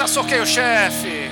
Eita, soquei o chefe!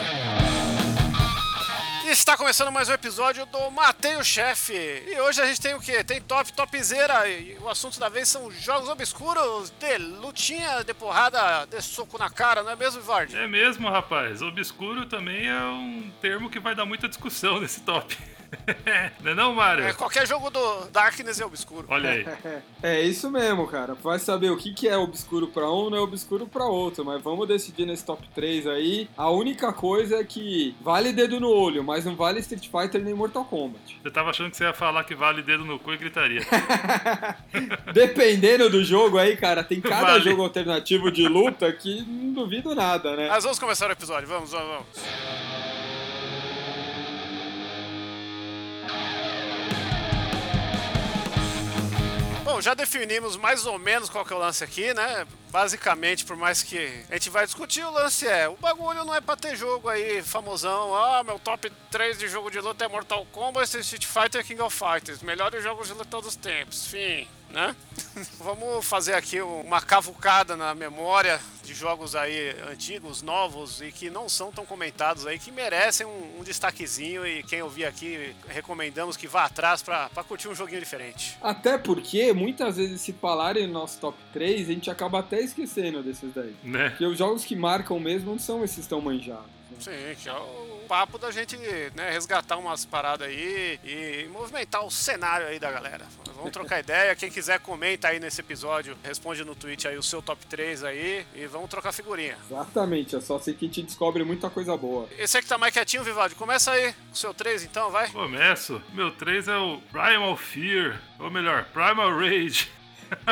Está começando mais um episódio do Matei o Chefe. E hoje a gente tem o quê? Tem top, topzera. E o assunto da vez são jogos obscuros de lutinha, de porrada, de soco na cara, não é mesmo, Vard? É mesmo, rapaz. Obscuro também é um termo que vai dar muita discussão nesse top. não é não, Mário? É, qualquer jogo do Darkness é obscuro. Olha aí. É isso mesmo, cara. Vai saber o que, que é obscuro pra um não é obscuro pra outro, mas vamos decidir nesse top 3 aí. A única coisa é que vale dedo no olho, mas não vale Street Fighter nem Mortal Kombat. Eu tava achando que você ia falar que vale dedo no cu e gritaria. Dependendo do jogo aí, cara, tem cada Vale. jogo alternativo de luta que não duvido nada, né? Mas vamos começar o episódio, vamos, vamos, vamos. Bom, já definimos mais ou menos qual que é o lance aqui, né? Basicamente, por mais que a gente vai discutir, o lance é: o bagulho não é pra ter jogo aí famosão. Ah, meu top 3 de jogo de luta é Mortal Kombat, Street Fighter e King of Fighters. Melhores jogos de luta de todos os tempos. Fim, né? Vamos fazer aqui uma cavucada na memória de jogos aí antigos, novos e que não são tão comentados aí, que merecem um, um destaquezinho e quem ouvir aqui recomendamos que vá atrás pra, pra curtir um joguinho diferente. Até porque, muitas vezes, se falarem no nosso top 3, a gente acaba até esquecendo desses daí. né? Porque os jogos que marcam mesmo não são esses tão manjados. Sim, que é o papo da gente né, resgatar umas paradas aí e movimentar o cenário aí da galera. Vamos trocar ideia. Quem quiser comenta aí nesse episódio, responde no tweet aí o seu top 3 aí e vamos trocar figurinha. Exatamente, é só assim que a gente descobre muita coisa boa. Esse aí que tá mais quietinho, Vivaldi, começa aí com o seu 3 então, vai. Começo. Meu 3 é o Primal Fear. Ou melhor, Primal Rage.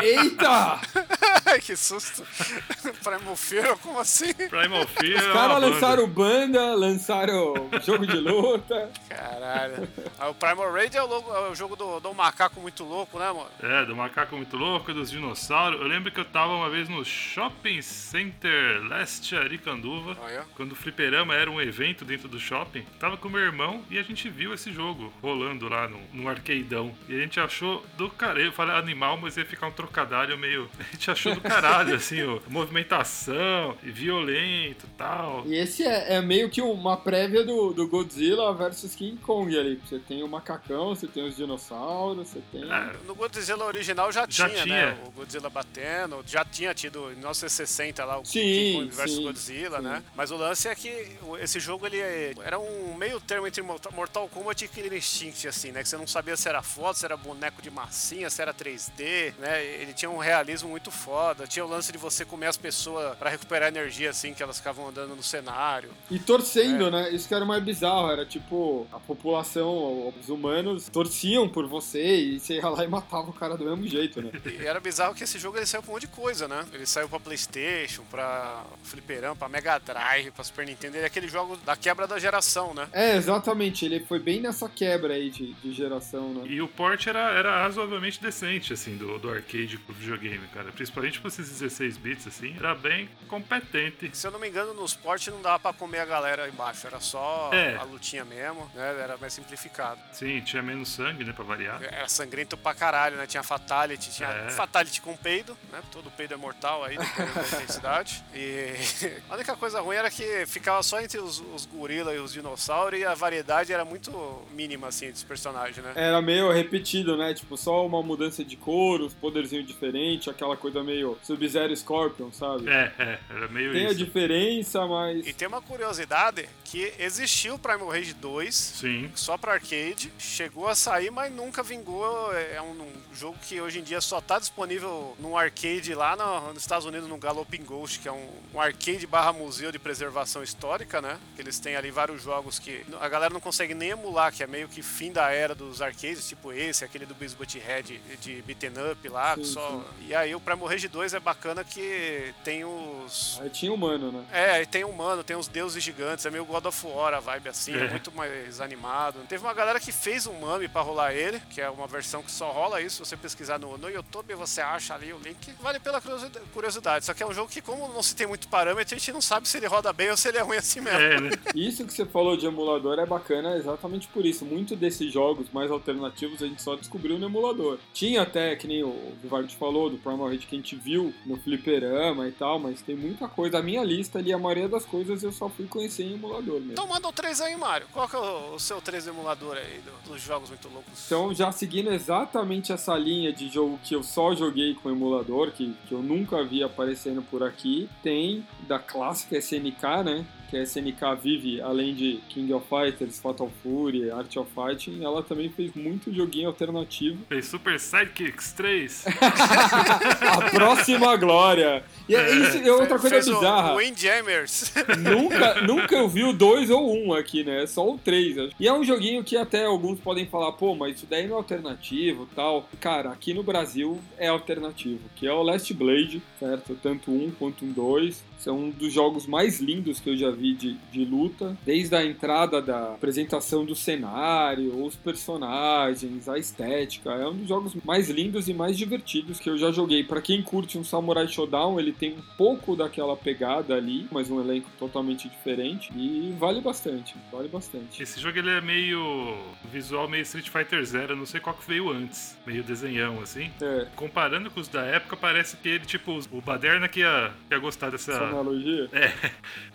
Eita! Ai, que susto. Primal Fear, como assim? Primal Fear. Os caras lançaram banda, lançaram jogo de luta. Caralho. Ah, o Primal Raid é o, logo- é o jogo do, do macaco muito louco, né, mano? É, do macaco muito louco, dos dinossauros. Eu lembro que eu tava uma vez no Shopping Center Leste Aricanduva. Olha. Quando o fliperama era um evento dentro do shopping, tava com meu irmão e a gente viu esse jogo rolando lá no, no arcadeão. E a gente achou do caralho. Eu falei animal, mas ia ficar um trocadilho meio. A gente achou do caralho, assim, ó. Movimentação, e violento e tal. E esse é, é meio que uma prévia do, do Godzilla versus King Kong ali. Você tem o macacão, você tem os dinossauros, você tem. É, No Godzilla original já, Já tinha, tinha. né? O Godzilla batendo, já tinha tido em 1960 lá o Sim, King Kong vs sim, Godzilla, sim. né? Mas o lance é que esse jogo ele é- era um meio termo entre Mortal- Kombat e Killer Instinct, assim, né? Que você não sabia se era foto, se era boneco de massinha, se era 3D, né? Ele tinha um realismo muito foda. Tinha o lance de você comer as pessoas pra recuperar energia, assim, que elas ficavam andando no cenário. E torcendo, né? Isso que era o mais bizarro. Era tipo, a população, os humanos, torciam por você e você ia lá e matava o cara do mesmo jeito, né? E era bizarro que esse jogo ele saiu pra um monte de coisa, né? Ele saiu pra Playstation, pra Fliperama, pra Mega Drive, pra Super Nintendo. Ele é aquele jogo da quebra da geração, né? É, exatamente. Ele foi bem nessa quebra aí de, de geração, né? E o port era, era razoavelmente decente, assim, do, do arcade pro videogame, cara. Principalmente pra esses 16 bits, assim, era bem competente. Se eu não me engano, nos portes não dava pra comer a galera embaixo, era só É. a lutinha mesmo, né? Era mais simplificado. Sim, tinha menos sangue, né, pra variar. Era sangrento pra caralho, né? Tinha Fatality, tinha É. Fatality com peido, né? Todo peido é mortal aí, dependendo da intensidade. E a única coisa ruim era que ficava só entre os, os gorila e os dinossauros e a variedade era muito mínima, assim, dos personagens, né? Era meio repetido, né? Tipo, só uma mudança de cor, os poderzinho diferente, aquela coisa meio Sub-Zero Scorpion, sabe? É, é, era meio Tem a isso. diferença, mas. E tem uma curiosidade que existiu o Primal Rage 2 Sim. só para arcade, chegou a sair, mas nunca vingou. É um, um jogo que hoje em dia só tá disponível num arcade lá no- nos Estados Unidos, no Galloping Ghost, que é um, um arcade barra museu de preservação histórica, né? Eles têm ali vários jogos que a galera não consegue nem emular, que é meio que fim da era dos arcades, tipo esse, aquele do Beavis Butthead de beaten up lá, que Sim, só... E aí o Primal Rage 2 é bacana que tem os... Aí tinha humano, né? É, aí tem humano, tem os deuses gigantes, é meio God of War a vibe assim, é, É. muito mais animado. Teve uma galera que fez um mame pra rolar ele, que é uma versão que só rola isso. Se você pesquisar no, no YouTube, você acha ali o link. Vale pela curiosi- curiosidade. Só que é um jogo que, como não se tem muito parâmetro, a gente não sabe se ele roda bem ou se ele é ruim assim mesmo. É, né? Isso que você falou de emulador é bacana exatamente por isso. Muitos desses jogos mais alternativos a gente só descobriu no emulador. Tinha até, que nem o Vivard falou, do Primal que a gente viu no fliperama e tal, mas tem muita coisa. A minha lista ali, a maioria das coisas eu só fui conhecer em emulador mesmo. Então manda o 3 aí, Mário. Qual que é o, seu 3 emulador aí do- dos jogos muito loucos? Então, já seguindo exatamente essa linha de jogo que eu só joguei com emulador, que, que eu nunca vi aparecendo por aqui, tem da clássica SNK, né? Que a SNK vive, além de King of Fighters, Fatal Fury, Art of Fighting, ela também fez muito joguinho alternativo. Fez Super Sidekicks 3. A próxima glória! E é isso é outra coisa Fez bizarra. O Windjammers. nunca, nunca eu vi o 2 ou um aqui, né? É Só o 3. E é um joguinho que até alguns podem falar, pô, mas isso daí não é alternativo tal. Cara, aqui no Brasil é alternativo, que é o Last Blade, certo? Tanto um quanto um 2. São um dos jogos mais lindos que eu já vi de, de luta. Desde a entrada da apresentação do cenário, os personagens, a estética. É um dos jogos mais lindos e mais divertidos que eu já joguei. Pra quem curte um Samurai Showdown, ele tem um pouco daquela pegada ali, mas um elenco totalmente diferente. E vale bastante, vale bastante. Esse jogo ele é meio visual, meio Street Fighter Zero, não sei qual que veio antes. Meio desenhão, assim. É, Comparando com os da época, parece que ele, tipo, o Baderna que ia, que ia gostar essa dessa. Analogia. É,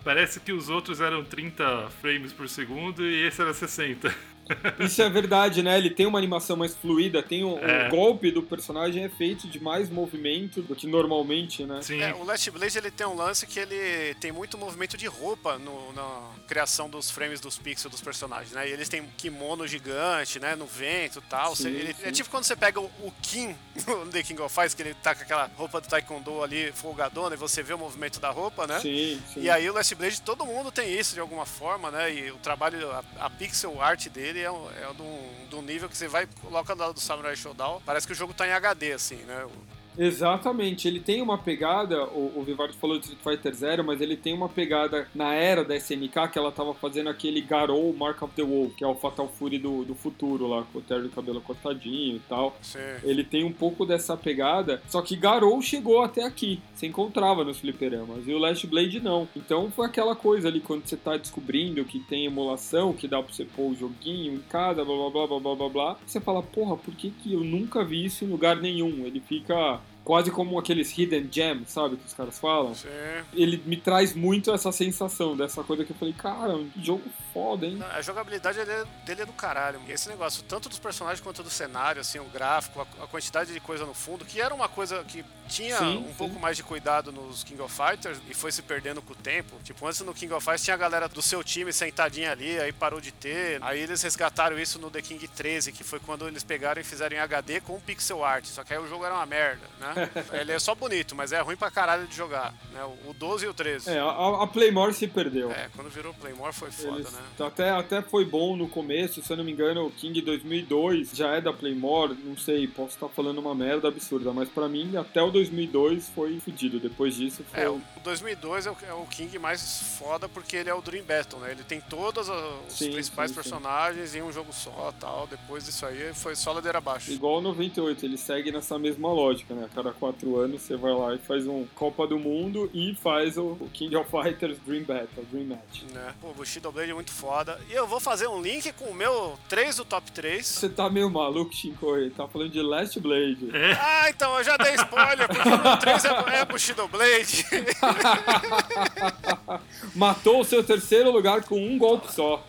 parece que os outros eram 30 frames por segundo e esse era 60. Isso é verdade, né? Ele tem uma animação mais fluida, tem um, É. o golpe do personagem é feito de mais movimento do que normalmente, né? Sim. É, o Last Blade ele tem um lance que ele tem muito movimento de roupa no- na criação dos frames dos pixels dos personagens, né? E eles têm um kimono gigante, né? No vento e tal. Sim, Você- ele- sim. É tipo quando você pega o, o Kim no The King of Fighters, que ele tá com aquela roupa do Taekwondo ali folgadona e você vê o movimento da roupa, né? Sim, sim. E aí o Last Blade, todo mundo tem isso de alguma forma, né? E o trabalho, a, a pixel art dele é, um- é de um nível que você vai coloca do do Samurai Showdown. Parece que o jogo tá em HD, assim, né? Exatamente, ele tem uma pegada, o, o falou de Street Fighter Zero, mas ele tem uma pegada na era da SNK que ela tava fazendo aquele Garou Mark of the Wolf, que é o Fatal Fury do, do futuro lá, com o terno e cabelo cortadinho e tal. Você... Ele tem um pouco dessa pegada, só que Garou chegou até aqui, você encontrava nos fliperamas, e o Last Blade não. Então foi aquela coisa ali, quando você tá descobrindo que tem emulação, que dá pra você pôr o joguinho em casa, blá blá blá blá blá blá blá, você fala, porra, por que, que eu nunca vi isso em lugar nenhum? Ele fica quase como aqueles hidden gems, sabe, que os caras falam. Você... Ele me traz muito essa sensação, dessa coisa que eu falei, cara, que jogo foda, hein? A jogabilidade dele é, é do caralho. E esse negócio, tanto dos personagens quanto do cenário, assim, o gráfico, a, a quantidade de coisa no fundo, que era uma coisa que tinha Sim, um sim. pouco mais de cuidado nos King of Fighters e foi se perdendo com o tempo. Tipo, antes no King of Fighters tinha a galera do seu time sentadinha ali, aí parou de ter. Aí eles resgataram isso no The King 13, que foi quando eles pegaram e fizeram em HD com pixel art. Só que aí o jogo era uma merda, né? Ele é só bonito, mas é ruim pra caralho de jogar, né? O 12 e o 13. É, a, a Playmore se perdeu. É, quando virou Playmore foi foda, Eles- né? até, até foi bom no começo, se eu não me engano, o King 2002 já é da Playmore, não sei, posso estar falando uma merda absurda, mas pra mim até o 2002 foi fudido, depois disso foi... É, o 2002 é o, é o King mais foda porque ele é o Dream Battle, né? Ele tem todos os Sim, principais sim, sim. personagens em um jogo só tal. Depois disso aí foi só ladeira abaixo. Igual o 98, ele segue nessa mesma lógica, né? A cada quatro anos você vai lá e faz um Copa do Mundo e faz o King of Fighters Dream Battle, Dream Match. Né? Pô, o Bushido Blade é muito foda. E eu vou fazer um link com o meu 3 do top 3. Você tá meio maluco, Shinkoi, tá falando de Last Blade. Ah, então eu já dei spoiler, porque o meu 3 é, é Bushido Blade. Matou o seu terceiro lugar com um golpe só.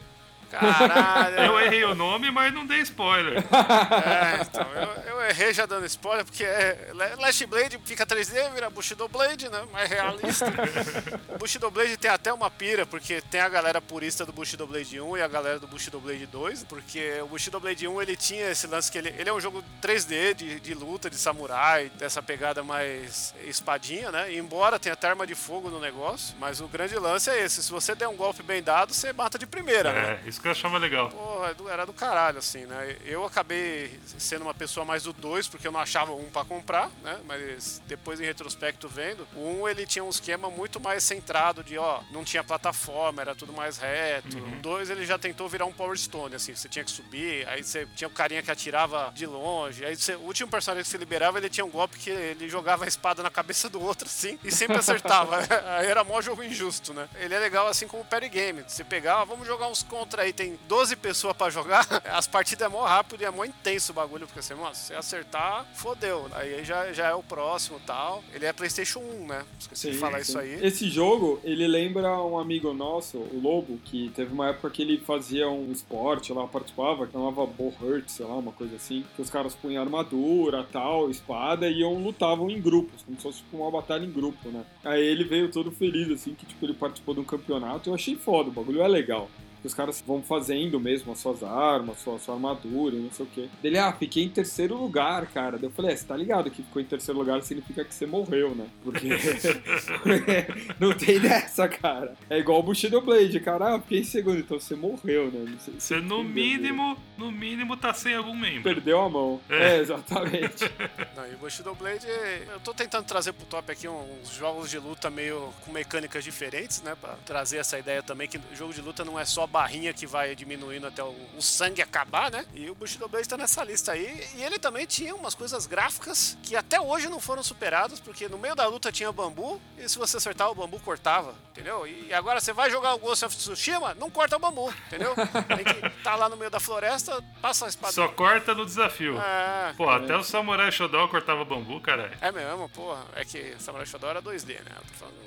Caralho. Eu errei o nome, mas não dei spoiler. É, então, eu, eu errei já dando spoiler, porque é, Last Blade fica 3D, vira Bushido Blade, né? Mais realista. Bushido Blade tem até uma pira, porque tem a galera purista do Bushido Blade 1 e a galera do Bushido Blade 2, porque o Bushido Blade 1 ele tinha esse lance que ele, ele é um jogo 3D de, de luta, de samurai, dessa pegada mais espadinha, né? E embora tenha até arma de fogo no negócio, mas o grande lance é esse: se você der um golpe bem dado, você mata de primeira, né? É, isso que eu achava legal. Porra, era do caralho, assim, né? Eu acabei sendo uma pessoa mais do 2, porque eu não achava um pra comprar, né? Mas depois, em retrospecto, vendo, o 1 ele tinha um esquema muito mais centrado de, ó, não tinha plataforma, era tudo mais reto. O 2 ele já tentou virar um Power Stone, assim, você tinha que subir, aí você tinha o carinha que atirava de longe, aí você, o último personagem que se liberava, ele tinha um golpe que ele jogava a espada na cabeça do outro, assim, e sempre acertava. aí era mó jogo injusto, né? Ele é legal assim como o Parry Game. Você pegava, vamos jogar uns contra aí, tem 12 pessoas pra jogar, as partidas é mó rápido e é mó intenso o bagulho, porque assim, mano, se acertar, fodeu. Aí já, já é o próximo e tal. Ele é PlayStation 1, né? Esqueci de falar isso aí. Esse jogo, ele lembra um amigo nosso, o Lobo, que teve uma época que ele fazia um esporte lá, participava, que chamava Bohurt, sei lá, uma coisa assim, que os caras punham armadura, tal, espada, e iam lutavam em grupos, como se fosse tipo, uma batalha em grupo, né? Aí ele veio todo feliz, assim, que tipo, ele participou de um campeonato, eu achei foda, o bagulho é legal os caras vão fazendo mesmo as suas armas, sua, sua armadura, não sei o quê. Ele, ah, fiquei em terceiro lugar, cara. Daí eu falei, é, você tá ligado que ficou em terceiro lugar significa que você morreu, né? Porque não tem dessa, cara. É igual o Bushido Blade, cara. Ah, fiquei em segundo, então você morreu, né? Você, você no mínimo, no mínimo tá sem algum membro. Perdeu a mão. É, é exatamente. não, e o Bushido Blade, eu tô tentando trazer pro top aqui uns jogos de luta meio com mecânicas diferentes, né? Pra trazer essa ideia também que o jogo de luta não é só barrinha que vai diminuindo até o, o sangue acabar, né? E o Bushido Blade tá nessa lista aí. E ele também tinha umas coisas gráficas que até hoje não foram superadas, porque no meio da luta tinha bambu, e se você acertar o bambu cortava, entendeu? E agora você vai jogar o Ghost of Tsushima, não corta o bambu, entendeu? Tem que tá lá no meio da floresta, passa a espada. Só corta no desafio. É, pô, é. até o Samurai Shodown cortava bambu, cara. É mesmo, porra. É que Samurai Shodown era 2D, né? Eu tô falando...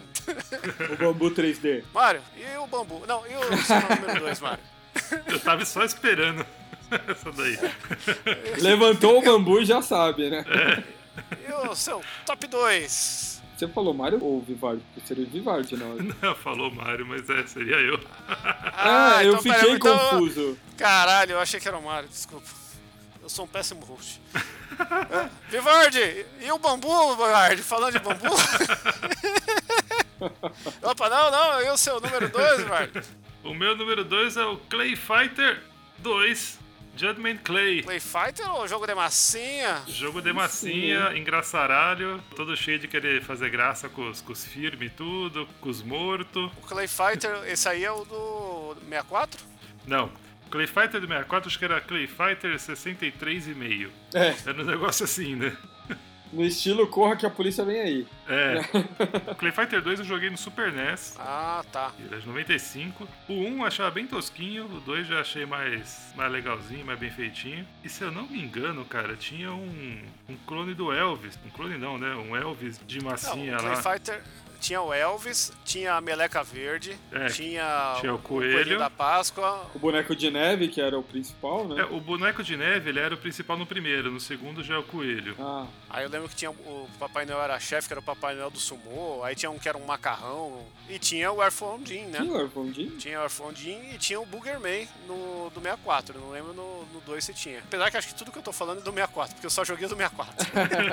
o bambu 3D. Mário, e o bambu? Não, e o seu número 2, Mário? Eu tava só esperando essa daí. Levantou o bambu e já sabe, né? É. E o seu top 2? Você falou Mario ou Vivaldi? Porque seria Vivaldi, não? Não, falou Mario, mas é, seria eu. Ah, ah eu então, fiquei então, confuso. Caralho, eu achei que era o Mario, desculpa. Eu sou um péssimo host. é. Vivaldi, e o bambu, Vivaldi? Falando de bambu? Opa, não, não, e o seu número 2, Vivaldi? O meu número 2 é o Clay Fighter 2. Judgment Clay. Clay Fighter ou jogo de massinha? Jogo de massinha, Sim. engraçaralho, todo cheio de querer fazer graça com os, com os firmes e tudo, com os mortos. O Clay Fighter, esse aí é o do 64? Não, Clay Fighter do 64, acho que era Clay Fighter 63,5. É. Era um negócio assim, né? No estilo Corra que a polícia vem aí. É. Clay Fighter 2 eu joguei no Super NES. Ah, tá. Ele é de 95. O 1 eu achava bem tosquinho, o 2 já achei mais, mais legalzinho, mais bem feitinho. E se eu não me engano, cara, tinha um, um clone do Elvis. Um clone não, né? Um Elvis de massinha não, lá. Clay Fighter tinha o Elvis, tinha a Meleca Verde, é, tinha, tinha o, o coelho. coelho. da Páscoa. O boneco de neve, que era o principal, né? É, o boneco de neve, ele era o principal no primeiro, no segundo já é o coelho. Ah. Aí eu lembro que tinha o Papai Noel era chefe, que era o Papai Noel do Sumo, aí tinha um que era um macarrão, e tinha o Airphone né? Tinha o Airphone Tinha o Airphone e tinha o Boogerman no, do 64, não lembro no, no 2 se tinha. Apesar que acho que tudo que eu tô falando é do 64, porque eu só joguei do 64.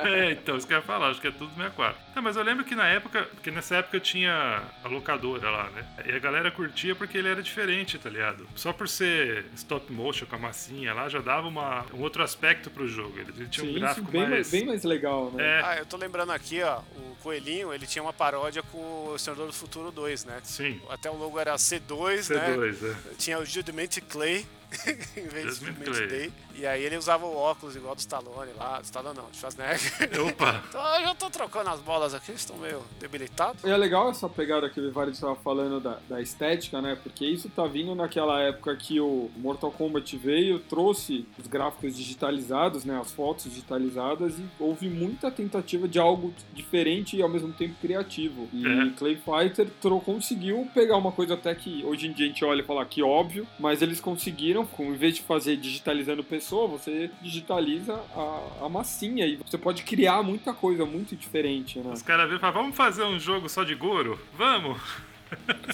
é, então, isso que eu ia falar, acho que é tudo do 64. Ah, mas eu lembro que na época, porque nessa época eu tinha a locadora lá, né? E a galera curtia porque ele era diferente, tá ligado? Só por ser stop motion com a massinha lá, já dava uma, um outro aspecto pro jogo. Ele tinha Sim, um gráfico bem mais... bem mais legal, né? É. Ah, eu tô lembrando aqui, ó, o Coelhinho, ele tinha uma paródia com o Senador do Futuro 2, né? Sim. Até o logo era C2, C2 né? C2, é. Tinha o Judgment Clay, em vez de Judgment Day. E aí ele usava o óculos igual do Stallone lá. Do Stallone não, do Schwarzenegger. Opa! então eu já tô trocando as bolas aqui, estão meio debilitados. E é legal essa pegada que o Vivari estava falando da, da, estética, né? Porque isso tá vindo naquela época que o Mortal Kombat veio, trouxe os gráficos digitalizados, né? As fotos digitalizadas e houve muita tentativa de algo diferente e ao mesmo tempo criativo. E é. Clay Fighter conseguiu pegar uma coisa até que hoje em dia a gente olha e fala que óbvio, mas eles conseguiram, com, em vez de fazer digitalizando pessoas, pessoa, você digitaliza a, a massinha e você pode criar muita coisa muito diferente, né? Os caras viram e falam, vamos fazer um jogo só de Goro? Vamos!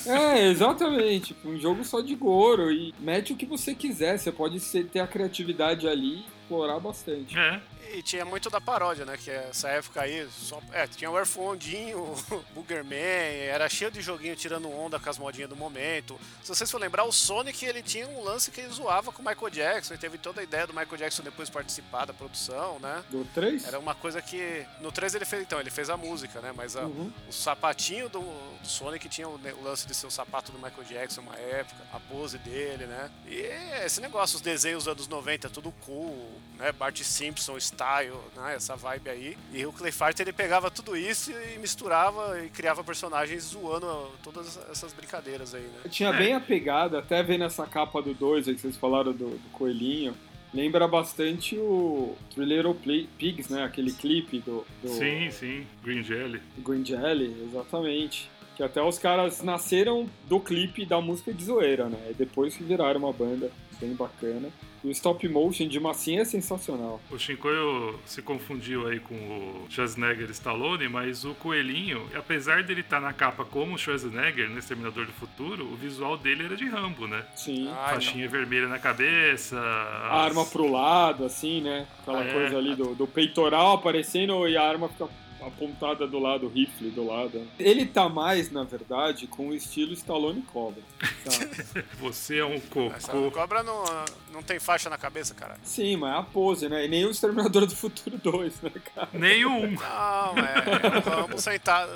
É, exatamente. Um jogo só de Goro. E mete o que você quiser. Você pode ser, ter a criatividade ali explorar bastante. É. E tinha muito da paródia, né? Que essa época aí, só, é, tinha o Airfondinho, o Boogerman, era cheio de joguinho tirando onda com as modinhas do momento. Se vocês for lembrar, o Sonic ele tinha um lance que ele zoava com o Michael Jackson, ele teve toda a ideia do Michael Jackson depois participar da produção, né? Do 3? Era uma coisa que. No 3 ele fez, então, ele fez a música, né? Mas a, uhum. o sapatinho do, do, Sonic tinha o, o, lance de ser o sapato do Michael Jackson uma época, a pose dele, né? E esse negócio, os desenhos dos anos 90, tudo cool né, Bart Simpson style, né, essa vibe aí. E o Clay Fighter ele pegava tudo isso e misturava e criava personagens zoando todas essas brincadeiras aí, né? Tinha bem a pegada, até vendo essa capa do 2 aí que vocês falaram do, do coelhinho. Lembra bastante o Little Pigs, né? Aquele clipe do, do... Sim, sim. Green Jelly. Green Jelly, exatamente. Que até os caras nasceram do clipe da música de zoeira, né? Depois que viraram uma banda bem bacana. O stop motion de massinha é sensacional. O Shinkoio se confundiu aí com o Schwarzenegger Stallone, mas o Coelhinho, apesar dele estar tá na capa como o Schwarzenegger no Exterminador do Futuro, o visual dele era de Rambo, né? Sim. Ai, Faixinha não. vermelha na cabeça. A as... arma pro lado, assim, né? Aquela é, coisa ali do, do peitoral aparecendo e a arma fica apontada do lado, o rifle do lado. Ele tá mais, na verdade, com o estilo Stallone Cobra. Tá? Você é um cocô. Essa cobra não, não tem faixa na cabeça, cara. Sim, mas é a pose, né? E nem o Exterminador do Futuro 2, né, cara? Nem o 1. Não, é, o Rambo sentado.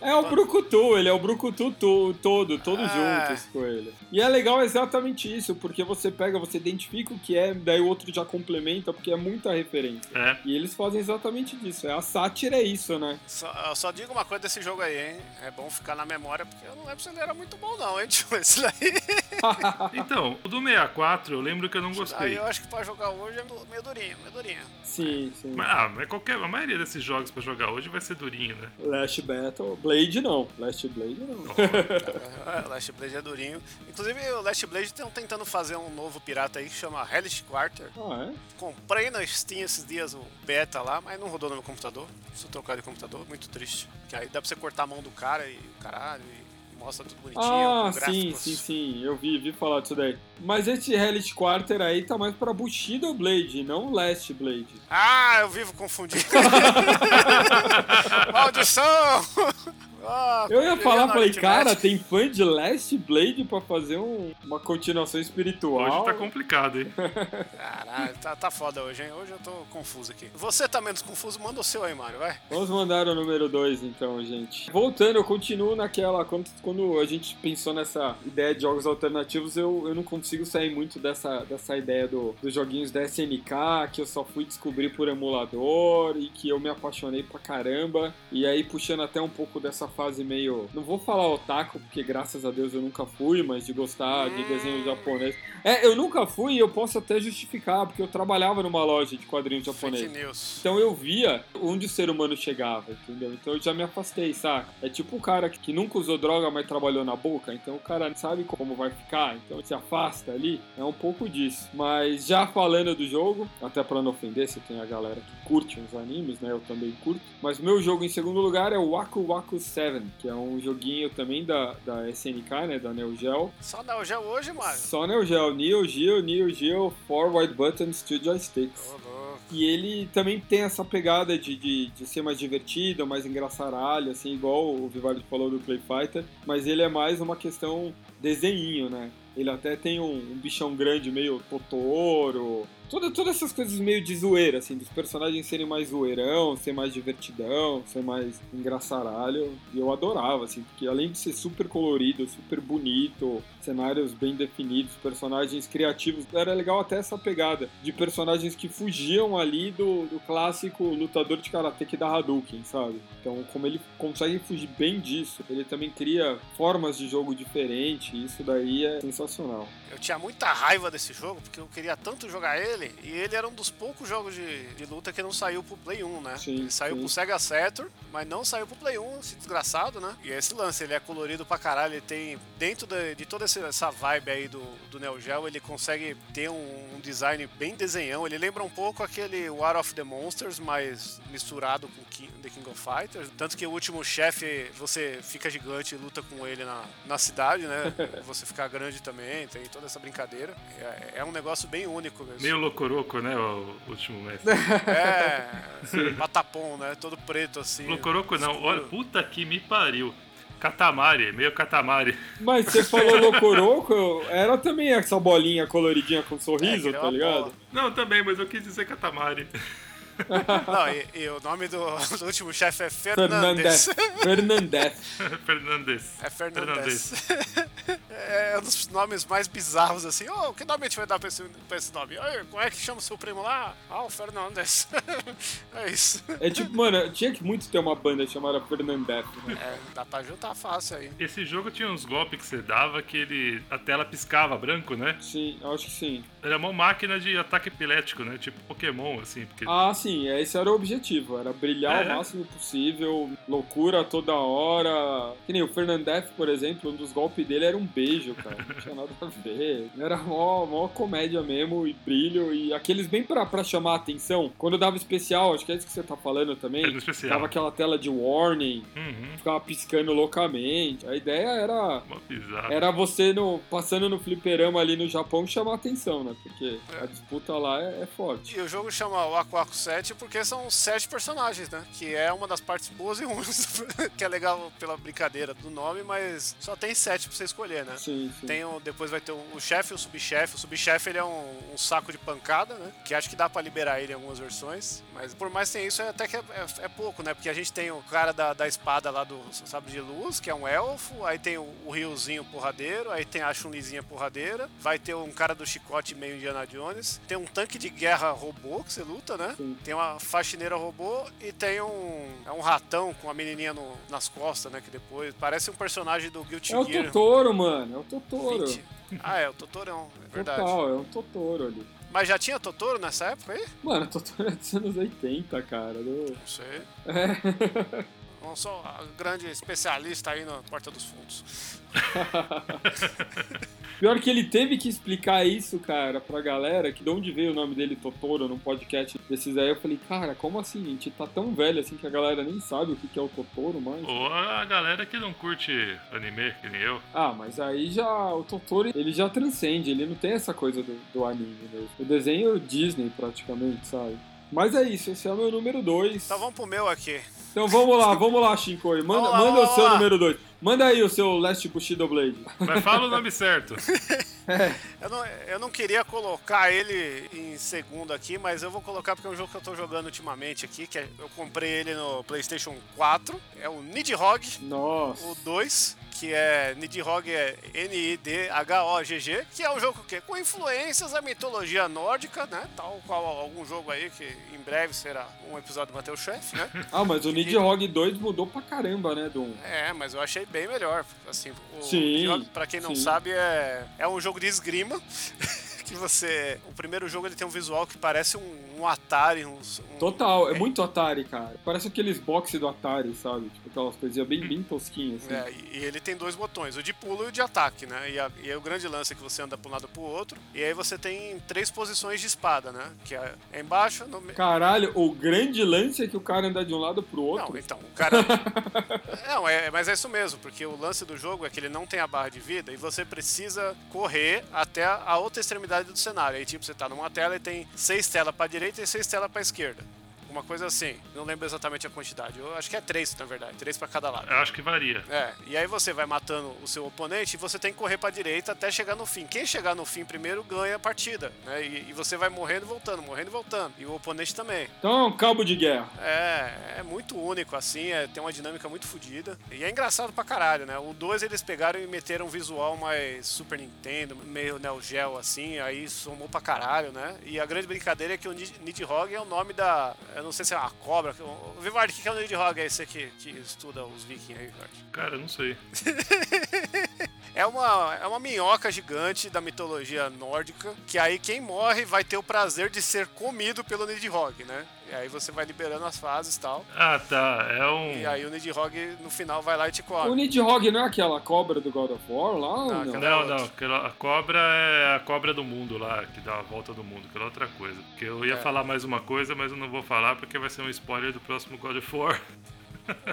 É o Brucutu, ele é o Brucutu to, todo, todos é. juntos com ele. E é legal exatamente isso, porque você pega, você identifica o que é, daí o outro já complementa, porque é muita referência. É. E eles fazem exatamente disso. É, a sátira é isso, né? Só, só digo uma coisa desse jogo aí, hein? É bom ficar na memória, porque eu não lembro se ele era muito bom, não, hein, tio? Esse daí. então, o do 64, eu lembro que eu não gostei. Aí eu acho que pra jogar hoje é meio durinho, meio durinho. Sim, sim. Mas, ah, mas qualquer, a maioria desses jogos pra jogar hoje vai ser durinho, né? Last Battle, Blade não. Last Blade não. é, Last Blade é durinho. Inclusive, o Last Blade estão tentando fazer um novo pirata aí que chama Hellish Quarter. Ah, é? Comprei na Steam esses dias o beta lá, mas não rodou no meu computador. Preciso trocar computador, muito triste. Que aí dá pra você cortar a mão do cara e o caralho. E mostra tudo bonitinho. Ah, sim, sim, sim. Eu vi, vi falar disso daí. Mas esse Hellish Quarter aí tá mais pra Bushido Blade, não Last Blade. Ah, eu vivo confundindo. Maldição! Ah, eu ia falar, falei, cara, tem fã de Last Blade pra fazer um, uma continuação espiritual. Hoje tá complicado, hein? Caralho, tá, tá foda hoje, hein? Hoje eu tô confuso aqui. Você tá menos confuso, manda o seu aí, Mário, vai. Vamos mandar o número 2, então, gente. Voltando, eu continuo naquela. Quando, quando a gente pensou nessa ideia de jogos alternativos, eu, eu não consigo sair muito dessa, dessa ideia do, dos joguinhos da SNK, que eu só fui descobrir por emulador e que eu me apaixonei pra caramba. E aí, puxando até um pouco dessa fase meio. Não vou falar otaku, porque graças a Deus eu nunca fui, mas de gostar de desenho japonês. É, eu nunca fui e eu posso até justificar, porque eu trabalhava numa loja de quadrinhos japonês. Então eu via onde o ser humano chegava, entendeu? Então eu já me afastei, saca? É tipo o cara que nunca usou droga, mas trabalhou na boca, então o cara sabe como vai ficar, então se afasta ali. É um pouco disso. Mas já falando do jogo, até pra não ofender, se tem a galera que curte uns animes, né? Eu também curto. Mas meu jogo em segundo lugar é o Waku Waku 7, que é um joguinho também da, da SNK, né? Da Neo Geo. Só Neo Geo hoje, mano? Só Neo Geo. Neo Geo, Neo Geo, Forward Buttons, Two Joysticks. Oh, e ele também tem essa pegada de, de, de ser mais divertido, mais engraçaralho, assim, igual o Vivaldi falou do Play Fighter, mas ele é mais uma questão desenho, né? Ele até tem um, um bichão grande, meio Totoro, Toda, todas essas coisas meio de zoeira, assim, dos personagens serem mais zoeirão, ser mais divertidão, ser mais engraçaralho. E eu adorava, assim, porque além de ser super colorido, super bonito, cenários bem definidos, personagens criativos, era legal até essa pegada de personagens que fugiam ali do, do clássico lutador de karatê que dá Hadouken, sabe? Então, como ele consegue fugir bem disso, ele também cria formas de jogo diferentes, e isso daí é sensacional. Eu tinha muita raiva desse jogo, porque eu queria tanto jogar ele, e ele era um dos poucos jogos de, de luta que não saiu pro Play 1, né? Sim, ele saiu sim. pro Sega Saturn, mas não saiu pro Play 1, esse desgraçado, né? E esse lance, ele é colorido pra caralho, ele tem, dentro de, de toda essa vibe aí do, do Neo Geo, ele consegue ter um, um, design bem desenhão, ele lembra um pouco aquele War of the Monsters, mas misturado com King, The King of Fighters, tanto que o último chefe, você fica gigante e luta com ele na, na cidade, né? você ficar grande também, tem toda essa brincadeira. É, é um negócio bem único mesmo. Meio Locoroco, né? O último mestre. É, Matapom, né? Todo preto assim. Locoroco não, olha, puta que me pariu. Catamari, meio catamari. Mas você falou Locoroco, era também essa bolinha coloridinha com sorriso, é, tá ligado? Bola. Não, também, mas eu quis dizer catamari. Não, e, e, o nome do, do último chefe é Fernandes. Fernandes. Fernandes. É Fernandes. Fernandes. É um dos nomes mais bizarros, assim. Oh, que nome a gente vai dar pra esse, pra esse nome? Oi, como é que chama o seu primo lá? Ah, o Fernandes. é isso. É tipo, mano, tinha que muito ter uma banda chamada Fernandez. Né? É, dá pra juntar fácil aí. Esse jogo tinha uns golpes que você dava que ele. a tela piscava branco, né? Sim, eu acho que sim. Era uma máquina de ataque epilético, né? Tipo Pokémon, assim. Porque... Ah, sim, esse era o objetivo. Era brilhar É. o máximo possível, loucura toda hora. Que nem o Fernandez, por exemplo, um dos golpes dele era um beijo, cara. Não tinha nada a ver. Era mó, mó comédia mesmo, e brilho, e aqueles bem pra, pra chamar a atenção. Quando dava especial, acho que é isso que você tá falando também. É especial. Tava aquela tela de warning, Uhum. ficava piscando loucamente. A ideia era era você no, passando no fliperama ali no Japão chamar atenção, né? Porque a disputa lá é, é forte. E o jogo chama o Aquaco 7 porque são sete personagens, né? Que é uma das partes boas e ruins. que é legal pela brincadeira do nome, mas só tem sete pra você escolher, né? Sim, sim. Tem o, depois vai ter o, o chefe e o subchefe. O subchefe ele é um, um saco de pancada, né? Que acho que dá pra liberar ele em algumas versões. Mas por mais que tenha isso, é até que é, é- é pouco, né? Porque a gente tem o cara da, da espada lá do Sabre de Luz, que é um elfo. Aí tem o, o Riozinho porradeiro. Aí tem a Chun-Lizinha porradeira. Vai ter um cara do chicote meio Indiana Jones. Tem um tanque de guerra robô que você luta, né? Sim. Tem uma faxineira robô e tem um, é um ratão com a menininha no- nas costas, né? Que depois parece um personagem do Guilty É o Gear. Totoro, mano. É o Totoro. 20. Ah, é, o Totorão, é verdade. Total, é um Totoro ali. Mas já tinha Totoro nessa época aí? Mano, Totoro é dos anos 80, cara. do- Não sei. É. Não sou a grande especialista aí na Porta dos Fundos. Pior que ele teve que explicar isso, cara, pra galera, que de onde veio o nome dele Totoro num podcast desses aí. Eu falei, cara, como assim? A gente tá tão velho assim que a galera nem sabe o que é o Totoro mais. Ou a galera que não curte anime, que nem eu. Ah, mas aí já o Totoro ele já transcende, ele não tem essa coisa do, do anime mesmo. O desenho é Disney praticamente, sabe? Mas é isso, esse é o meu número 2. Então vamos pro meu aqui. Então vamos lá, vamos lá, Shinkoi. Manda, lá, manda o seu lá. número 2. Manda aí o seu Last Bushido Blade. Mas fala o nome certo. Eu não, eu não queria colocar ele em segundo aqui, mas eu vou colocar porque é um jogo que eu tô jogando ultimamente aqui, que é- eu comprei ele no PlayStation 4. É o Nidhogg, Nossa. o 2, que é Nidhogg é N-I-D-H-O-G-G, que é um jogo que com influências da mitologia nórdica, né? Tal qual algum jogo aí que em breve será um episódio do Mateus Chef, né? Ah, mas o Nidhogg 2 mudou pra caramba, né, Dom? É, mas eu achei bem melhor. Assim, o Sim, Nidhogg, pra quem não sim. sabe, é, é um jogo de esgrima. que você. O primeiro jogo ele tem um visual que parece um, um Atari. Um, um- Total, é muito Atari, cara. Parece aqueles boxes do Atari, sabe? Tipo aquelas coisinhas bem, bem tosquinhas, assim. É, e ele tem dois botões, o de pulo e o de ataque, né? E, a- e aí o grande lance é que você anda pra um lado pro outro. E aí você tem três posições de espada, né? Que é embaixo, no meio. Caralho, o grande lance é que o cara anda de um lado pro outro. Não, então, o cara. não, é, mas é isso mesmo, porque o lance do jogo é que ele não tem a barra de vida e você precisa correr até a outra extremidade do cenário. Aí, tipo, você tá numa tela e tem seis telas pra direita e seis telas pra esquerda. Uma coisa assim. Não lembro exatamente a quantidade. Eu acho que é três, na verdade. Três pra cada lado. Eu acho que varia. É, e aí você vai matando o seu oponente e você tem que correr pra direita até chegar no fim. Quem chegar no fim primeiro ganha a partida, né? E, e você vai morrendo e voltando, morrendo e voltando. E o oponente também. Então é um cabo de guerra. É, é muito único, assim, é, tem uma dinâmica muito fodida. E é engraçado pra caralho, né? O 2 eles pegaram e meteram um visual mais Super Nintendo, meio Neo Geo, assim, aí somou pra caralho, né? E a grande brincadeira é que o Nid- Nidhogg é o nome da. Eu não sei se é uma cobra. O Vivard, o que é o Nidhogg aí? Você que, que estuda os vikings aí, Vivard? Cara, eu não sei. É uma, é uma minhoca gigante da mitologia nórdica, que aí quem morre vai ter o prazer de ser comido pelo Nidhogg, né? E aí você vai liberando as fases e tal. Ah, tá. É um. E aí o Nidhogg no final vai lá e te O come. Nidhogg não é aquela cobra do God of War lá? ou Não, não? não, aquela- a cobra é a cobra do mundo lá, que dá a volta do mundo, aquela outra coisa. Porque eu ia É. falar mais uma coisa, mas eu não vou falar porque vai ser um spoiler do próximo God of War.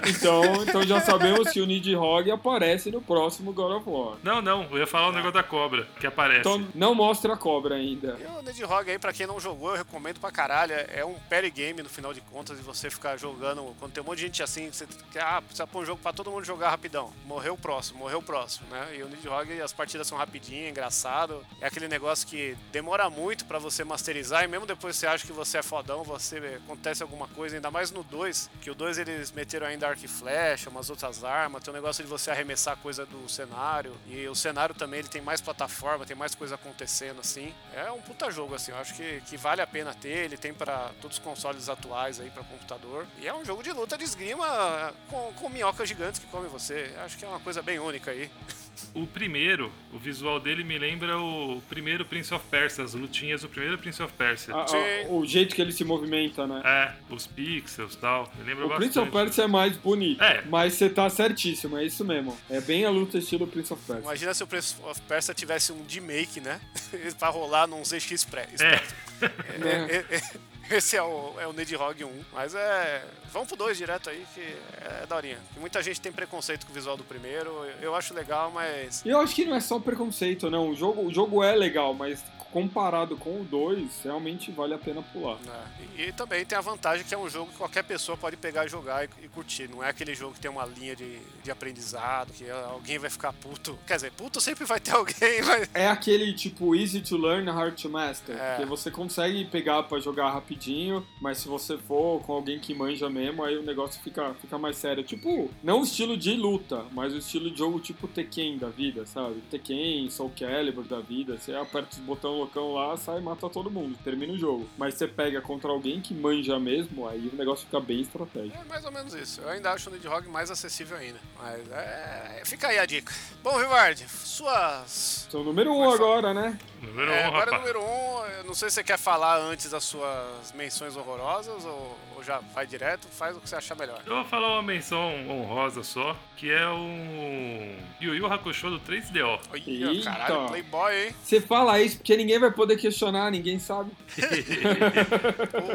Então, então já sabemos que o Nidhogg aparece no próximo God of War. Não, não, eu ia falar o negócio da cobra, que aparece. Então não mostra a cobra ainda. E o Nidhogg aí, pra quem não jogou, eu recomendo pra caralho. É um party game no final de contas, de você ficar jogando. Quando tem um monte de gente assim, você quer, ah, precisa pôr um jogo pra todo mundo jogar rapidão. Morreu o próximo, morreu o próximo, né? E o Nidhogg, as partidas são rapidinhas, engraçado. É aquele negócio que demora muito pra você masterizar, e mesmo depois você acha que você é fodão, você acontece alguma coisa, ainda mais no 2, que o 2 eles meteram ainda arco e flecha, umas outras armas, tem o negócio de você arremessar coisa do cenário. E o cenário também ele tem mais plataforma, tem mais coisa acontecendo assim. É um puta jogo assim, eu acho que, que vale a pena ter, ele tem para todos os consoles atuais aí para computador. E é um jogo de luta de esgrima com, com minhocas gigantes que comem você. Acho que é uma coisa bem única aí. O primeiro, o visual dele me lembra o primeiro Prince of Persia, as lutinhas do primeiro Prince of Persia. A- a- o jeito que ele se movimenta, né? É, os pixels e tal. Me lembra O bastante. Prince of Persia é mais bonito. É. Mas você tá certíssimo, é isso mesmo. É bem a luta estilo Prince of Persia. Imagina se o Prince of Persia tivesse um D-Make, né? pra rolar num ZX. É, É, é, é, Esse é o, é o Nidhogg 1. Mas é. Vamos pro 2 direto aí, que é daorinha. Muita gente tem preconceito com o visual do primeiro. Eu, acho legal, mas. Eu acho que não é só preconceito, não. O jogo, o jogo é legal, mas comparado com o 2, realmente vale a pena pular. É, E, e também tem a vantagem que é um jogo que qualquer pessoa pode pegar e jogar e, e curtir. Não é aquele jogo que tem uma linha de, de aprendizado, que alguém vai ficar puto. Quer dizer, puto sempre vai ter alguém, mas. É aquele tipo easy to learn, hard to master. É. Porque você consegue pegar pra jogar rapidinho, mas se você for com alguém que manja mesmo, aí o negócio fica, fica mais sério. Tipo, não o estilo de luta, mas o estilo de jogo tipo Tekken da vida, sabe? Tekken, Soul Calibur da vida. Você aperta os botão loucão lá, sai e mata todo mundo. Termina o jogo. Mas você pega contra alguém que manja mesmo, aí o negócio fica bem estratégico. É mais ou menos isso. Eu ainda acho o Nidhogg mais acessível ainda. Mas é. Fica aí a dica. Bom, Vivardi, suas. Seu número 1 um agora, né? Número É, um, agora rapaz. número um, eu não sei se você quer falar antes das suas menções horrorosas ou, ou já vai direto, faz o que você achar melhor. Eu vou falar uma menção honrosa só, que é o Yu Yu Hakusho do 3DO. Olha, caralho, Playboy, hein? Você fala isso porque ninguém vai poder questionar, ninguém sabe.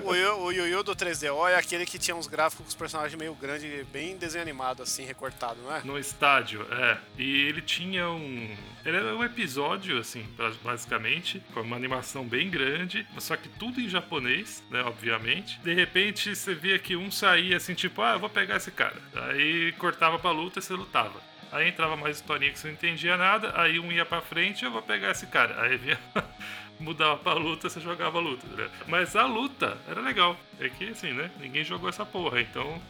O, o, o Yu Yu do 3DO é aquele que tinha uns gráficos com os personagens meio grandes, bem desenho animado, assim, recortado, não é? no estádio, é. E ele tinha um. Ele era um episódio, assim, pra- basicamente, com uma animação bem grande, só que tudo em japonês, né, obviamente. De repente você via que um saía assim, tipo, ah, eu vou pegar esse cara. Aí cortava pra luta e você lutava. Aí entrava mais historinha que você não entendia nada, aí um ia pra frente, eu vou pegar esse cara. Aí vinha. Mudava pra luta, você jogava a luta. né? Mas a luta era legal. É que assim, né? Ninguém jogou essa porra, então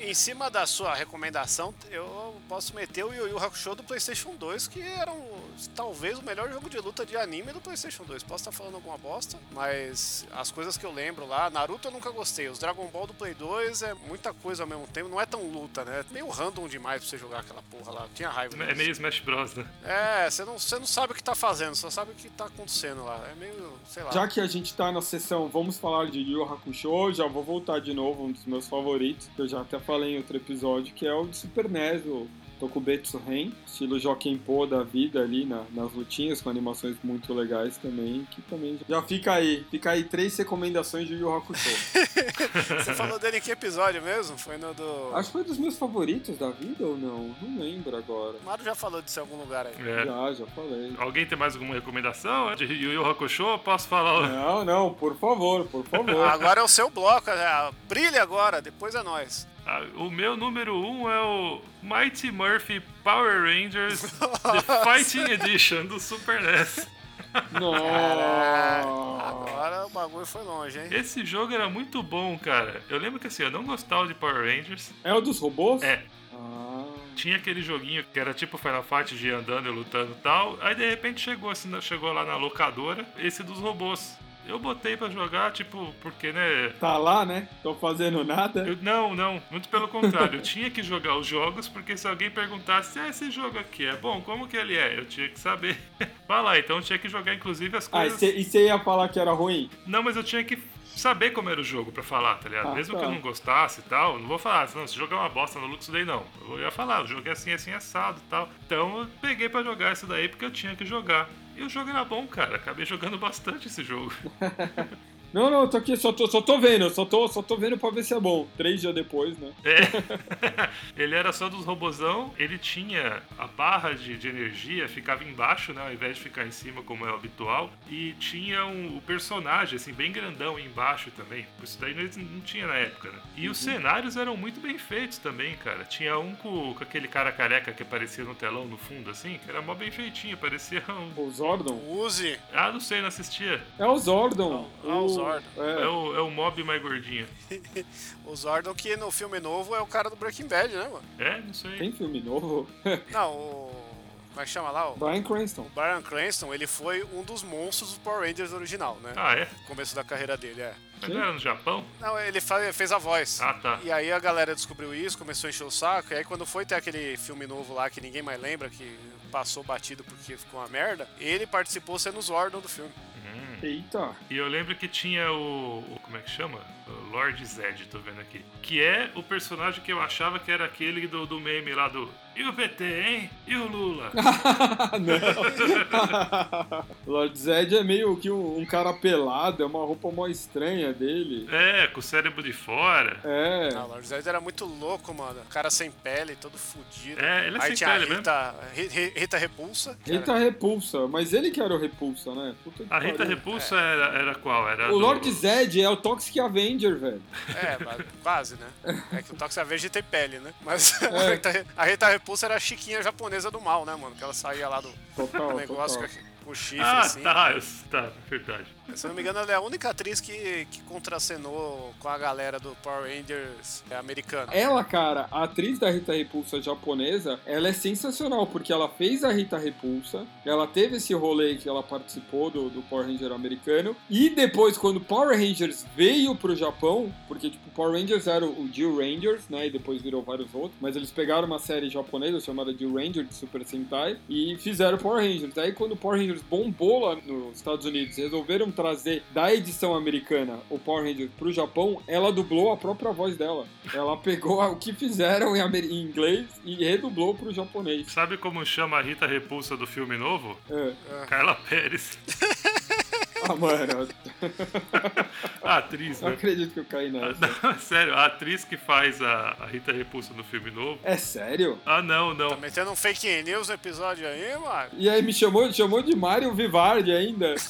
em, em cima da sua recomendação, eu posso meter o Yu Yu Hakusho do PlayStation 2, que era um, talvez o melhor jogo de luta de anime do PlayStation 2. Posso estar falando alguma bosta, mas as coisas que eu lembro lá, Naruto eu nunca gostei. Os Dragon Ball do Play 2 é muita coisa ao mesmo tempo, não é tão luta, né? É meio random demais pra você jogar aquela porra lá. Eu tinha raiva é meio Smash Bros, né? É, você não, você não sabe o que tá fazendo, só sabe o que tá acontecendo lá. É meio, sei lá. Já que a gente tá na sessão Vamos falar de Yu Hakusho, já vou voltar de novo, um dos meus favoritos, que eu já até falei em outro episódio, que é o de Super NES, o Tokubetsu Ren, estilo Jokenpô da vida ali na- nas lutinhas, com animações muito legais também, que também já fica aí, fica aí três recomendações de Yu Yu Hakusho. Você falou dele em que episódio mesmo? Foi no do. Acho que foi dos meus favoritos da vida ou não? Não lembro agora. O Mario já falou disso em algum lugar aí. É. Já, já falei. Alguém tem mais alguma recomendação de Yu Yu Hakusho? Posso falar? Não, não, por favor, por favor. Agora é o seu bloco, né? brilha agora, depois é nós. Ah, O meu número um é o Mighty Murphy Power Rangers The Fighting Edition do Super NES. Nossa. Agora o bagulho foi longe, hein? Esse jogo era muito bom, cara. Eu lembro que assim, eu não gostava de Power Rangers. É o dos robôs? É, Ah. tinha aquele joguinho que era tipo Final Fight de ir andando e lutando e tal. Aí de repente chegou, assim, chegou lá na locadora, esse dos robôs. Eu botei pra jogar, tipo, porque, né? Tá lá, né? Tô fazendo nada. Eu- não, não, muito pelo contrário. Eu tinha que jogar os jogos, porque se alguém perguntasse, ah, esse jogo aqui é bom, como que ele é? Eu tinha que saber. falar, então eu tinha que jogar, inclusive, as Ah, e coisas. você ia falar que era ruim? Não, mas eu tinha que saber como era o jogo pra falar, tá ligado? Ah, Mesmo tá. que eu não gostasse e tal, não vou falar, não, se jogar uma bosta no Lux daí não. Eu ia falar, o jogo é assim, assim, assado e tal. Então eu peguei pra jogar isso daí porque eu tinha que jogar. E o jogo era bom, cara. Acabei jogando bastante esse jogo. Não, não, eu tô aqui, só tô, só tô vendo, só tô, só tô vendo pra ver se é bom. Três dias depois, né? É. ele era só dos robozão, ele tinha a barra de, de energia, ficava embaixo, né? Ao invés de ficar em cima, como é o habitual. E tinha um, o personagem, assim, bem grandão embaixo também. Isso daí não, não tinha na época, né? E os cenários eram muito bem feitos também, cara. Tinha um com, com aquele cara careca que aparecia no telão no fundo, assim, que era mó bem feitinho, parecia um. O Zordon? Use. Ah, não sei, não assistia. É o Zordon. Ah, o o, Zordon. Zordon. É. É. o, é o mob mais gordinho. O Zordon que no filme novo é o cara do Breaking Bad, né, mano? É, não sei. Tem filme novo? Não, o... Como é que chama lá? O Brian Cranston. Brian Cranston, ele foi um dos monstros do Power Rangers original, né? Ah, é? No começo da carreira dele, é. Mas não era no Japão? Não, ele fez a voz. Ah, tá. E aí a galera descobriu isso, começou a encher o saco, e aí quando foi ter aquele filme novo lá que ninguém mais lembra, que passou batido porque ficou uma merda, ele participou sendo o Zordon do filme. Hum. Eita. E eu lembro que tinha o, o- Como é que chama? O Lord Zed, tô vendo aqui. Que é o personagem que eu achava que era aquele do, do meme lá do. E o PT, hein? E o Lula? não. Lord Zed é meio que um, um cara pelado, é uma roupa mó estranha dele. é, com o cérebro de fora. É. Ah, o Lord Zed era muito louco, mano. Cara sem pele, todo fudido. É, ele é aí sem pele mesmo. Rita, Ri- Ri- Rita Repulsa. Rita Repulsa, mas ele que era o Repulsa, né? Puta que A Rita pariu. Repulsa era, era qual? Era O do- Lord Zed é o Toxic Avenger, velho. era- É, mas quase, né? É que o Toxic Avenger tem pele, né? Mas É. a, Rita, a Rita Repulsa era a chiquinha japonesa do mal, né, mano? Que ela saía lá do Total, negócio total. com, o chifre, Ah, assim. tá, tá, verdade. Se eu não me engano, ela é a única atriz que, que contracenou com a galera do Power Rangers americano. Ela, cara, a atriz da Rita Repulsa japonesa, ela é sensacional, porque ela fez a Rita Repulsa, ela teve esse rolê que ela participou do, do Power Ranger americano, e depois, quando Power Rangers veio pro Japão, porque, tipo, Power Rangers era o Jill Rangers, né, e depois virou vários outros, mas eles pegaram uma série japonesa chamada Jill Ranger, de Super Sentai, e fizeram Power Rangers. Aí, quando Power Rangers bombou lá nos Estados Unidos, resolveram trazer da edição americana o Power Rangers pro Japão, ela dublou a própria voz dela. Ela pegou o que fizeram em, amer- em inglês e redublou pro japonês. Sabe como chama a Rita Repulsa do filme novo? É. Carla Pérez. Ah, mano, A atriz, não né? acredito que eu caí nessa. Não, sério, a atriz que faz a, a Rita Repulsa no filme novo. É sério? Ah, não, não. Tá metendo um fake news no episódio aí, mano? E aí me chamou, chamou de Mario Vivardi ainda.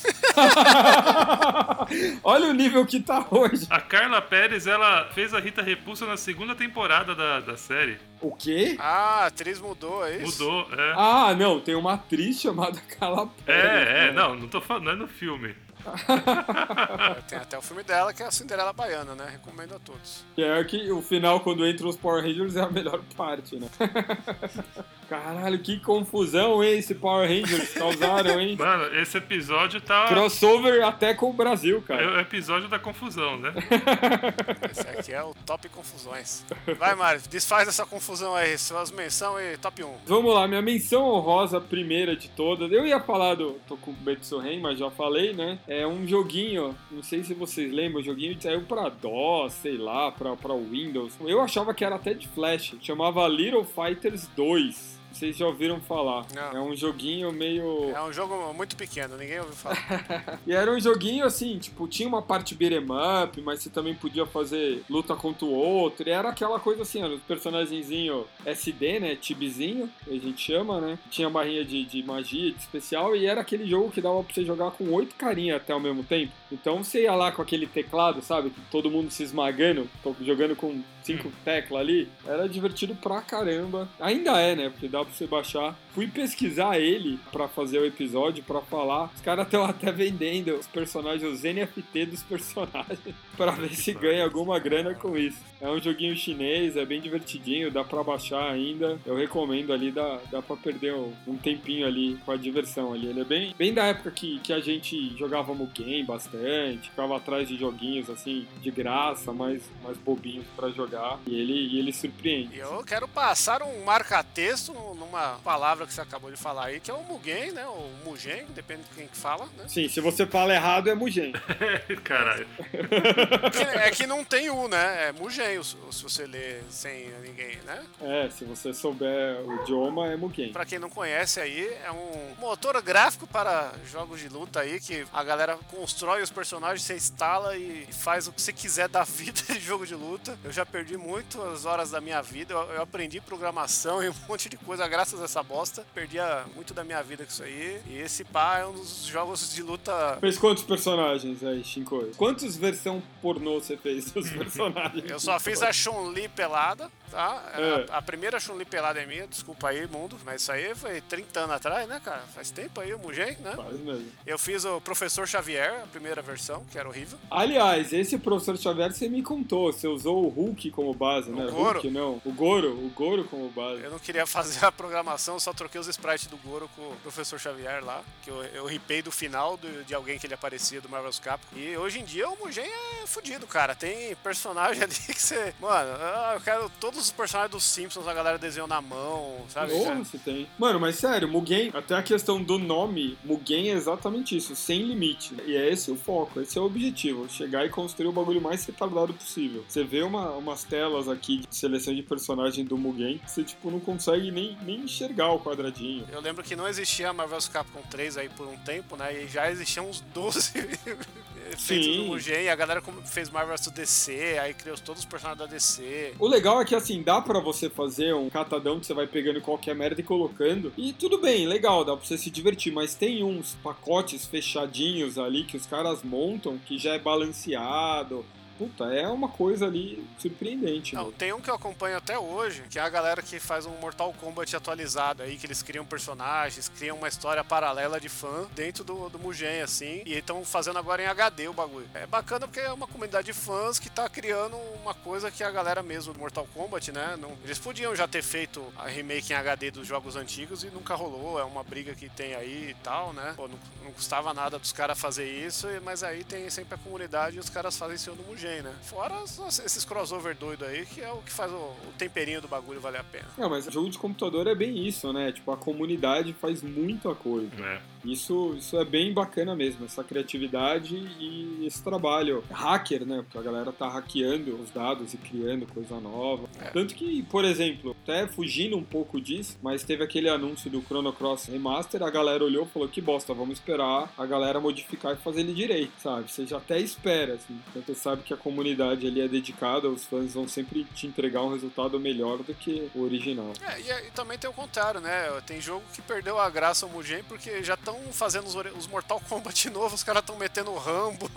Olha o nível que tá hoje. A Carla Pérez, ela fez a Rita Repulsa na segunda temporada da, da série. O quê? Ah, a atriz mudou, é isso? Mudou, é. Ah, não, tem uma atriz chamada Carla Pérez. É, é, né? não, não tô falando, não é no filme. Tem até o filme dela, que é a Cinderela Baiana, né? Recomendo a todos. E é que o final, quando entram os Power Rangers, é a melhor parte, né? Caralho, que confusão, hein, esse Power Rangers causaram, hein? Mano, esse episódio tá. Crossover até com o Brasil, É cara. o episódio da confusão, né? Esse aqui é o Top Confusões. Vai, Mário, desfaz essa confusão aí. Suas menções e top 1. Vamos lá, minha menção honrosa primeira de todas. Eu ia falar do Tokubetsu Ren, mas já falei, né? É um joguinho, não sei se vocês lembram, o joguinho saiu pra DOS, sei lá, pra Windows. Eu achava que era até de Flash. Chamava Little Fighters 2. Vocês já ouviram falar? Não. É um joguinho meio. É um jogo muito pequeno, ninguém ouviu falar. E era um joguinho assim, tipo, tinha uma parte beat'em up, mas você também podia fazer luta contra o outro. E era aquela coisa assim, os personagenzinho SD, né? Tibizinho, a gente chama, né? Tinha barrinha de, de magia, de especial, e era aquele jogo que dava pra você jogar com oito carinhas até ao mesmo tempo. Então você ia lá com aquele teclado, sabe? Todo mundo se esmagando, jogando com cinco teclas ali. Era divertido pra caramba. Ainda é, né? Porque dá pra você baixar. Fui pesquisar ele pra fazer o episódio, pra falar. Os caras estão até vendendo os personagens, os NFT dos personagens, pra ver se ganha alguma grana com isso. É um joguinho chinês, é bem divertidinho, dá pra baixar ainda. Eu recomendo ali, dá, dá pra perder um, um tempinho ali com a diversão ali. Ele é bem, bem da época que, que a gente jogava Mugen bastante, ficava atrás de joguinhos assim, de graça, mais, mais bobinhos pra jogar. E ele, e ele surpreende. Eu quero passar um marca-texto numa palavra que você acabou de falar aí, que é o Mugen, né? O Mugen, depende de quem que fala, né? Sim, se você fala errado é Mugen. Caralho. Que- É que não tem U, né? É Mugen, se você ler sem ninguém, né? É, se você souber o idioma é Mugen. Pra quem não conhece aí, é um motor gráfico para jogos de luta aí, que a galera constrói os personagens, você instala e faz o que você quiser da vida de jogo de luta. Eu já perdi muitas horas da minha vida, eu aprendi programação e um monte de coisa graças a essa bosta. Perdia muito da minha vida com isso aí. E esse pá é um dos jogos de luta. Fez quantos personagens aí, Shinko? Quantos versão pornô você fez dos personagens? Eu só fiz a Chun-Li pelada. Tá? É. A, a primeira Chun-Li pelada é minha, desculpa aí, mundo, mas isso aí foi 30 anos atrás, né, cara? Faz tempo aí o Mugen, né? Faz mesmo. Eu fiz o Professor Xavier, a primeira versão, que era horrível. Aliás, esse professor Xavier você me contou. Você usou o Hulk como base, né? Goro. Hulk não. O Goro, o Goro como base. Eu não queria fazer a programação, só troquei os sprites do Goro com o Professor Xavier lá, que eu, eu ripei do final do- de alguém que ele aparecia do Marvel's Capcom. E hoje em dia o Mugen é fudido, cara. Tem personagem ali que você. Mano, ah, eu quero todos os personagens dos Simpsons, a galera desenhou na mão, sabe? Porra, Já- você tem. Mano, mas sério, Mugen, até a questão do nome, Mugen é exatamente isso, sem limite. E é esse o foco, esse é o objetivo, chegar e construir o bagulho mais retardado possível. Você vê uma- umas telas aqui de seleção de personagem do Mugen, você tipo não consegue nem, nem enxergar o quadradinho. Eu lembro que não existia a Marvel's Capcom 3 aí por um tempo, né? E já existiam uns 12 feitos Sim. no Mugen. E a galera fez Marvel's do DC, aí criou todos os personagens da DC. O legal é que assim, dá pra você fazer um catadão que você vai pegando qualquer merda e colocando. E tudo bem, legal, dá pra você se divertir, mas tem uns pacotes fechadinhos ali que os caras montam que já é balanceado. Puta, é uma coisa ali surpreendente. Não, mano. tem um que eu acompanho até hoje, que é a galera que faz um Mortal Kombat atualizado aí, que eles criam personagens, criam uma história paralela de fã dentro do, do Mugen, assim, e estão fazendo agora em HD o bagulho. É bacana porque é uma comunidade de fãs que tá criando uma coisa que a galera mesmo do Mortal Kombat, né? Não, eles podiam já ter feito a remake em HD dos jogos antigos e nunca rolou, é uma briga que tem aí e tal, né? Pô, não, não custava nada dos caras fazer isso, mas aí tem sempre a comunidade e os caras fazem isso no Mugen, né? Fora esses crossover doido aí, que é o que faz o, o temperinho do bagulho valer a pena. Não, mas jogo de computador é bem isso, né? Tipo, a comunidade faz muita coisa. É. Isso, isso é bem bacana mesmo, essa criatividade e esse trabalho. Hacker, né? Porque a galera tá hackeando os dados e criando coisa nova. É. Tanto que, por exemplo, até fugindo um pouco disso, mas teve aquele anúncio do Chrono Cross Remaster, a galera olhou e falou: que bosta, vamos esperar a galera modificar e fazer ele direito, sabe? Você já até espera, assim. Então você sabe que a comunidade ali é dedicada, os fãs vão sempre te entregar um resultado melhor do que o original. É, e, e também tem o contrário, né? Tem jogo que perdeu a graça ao Mugen porque já estão fazendo os, Mortal Kombat novos, os caras estão metendo o Rambo,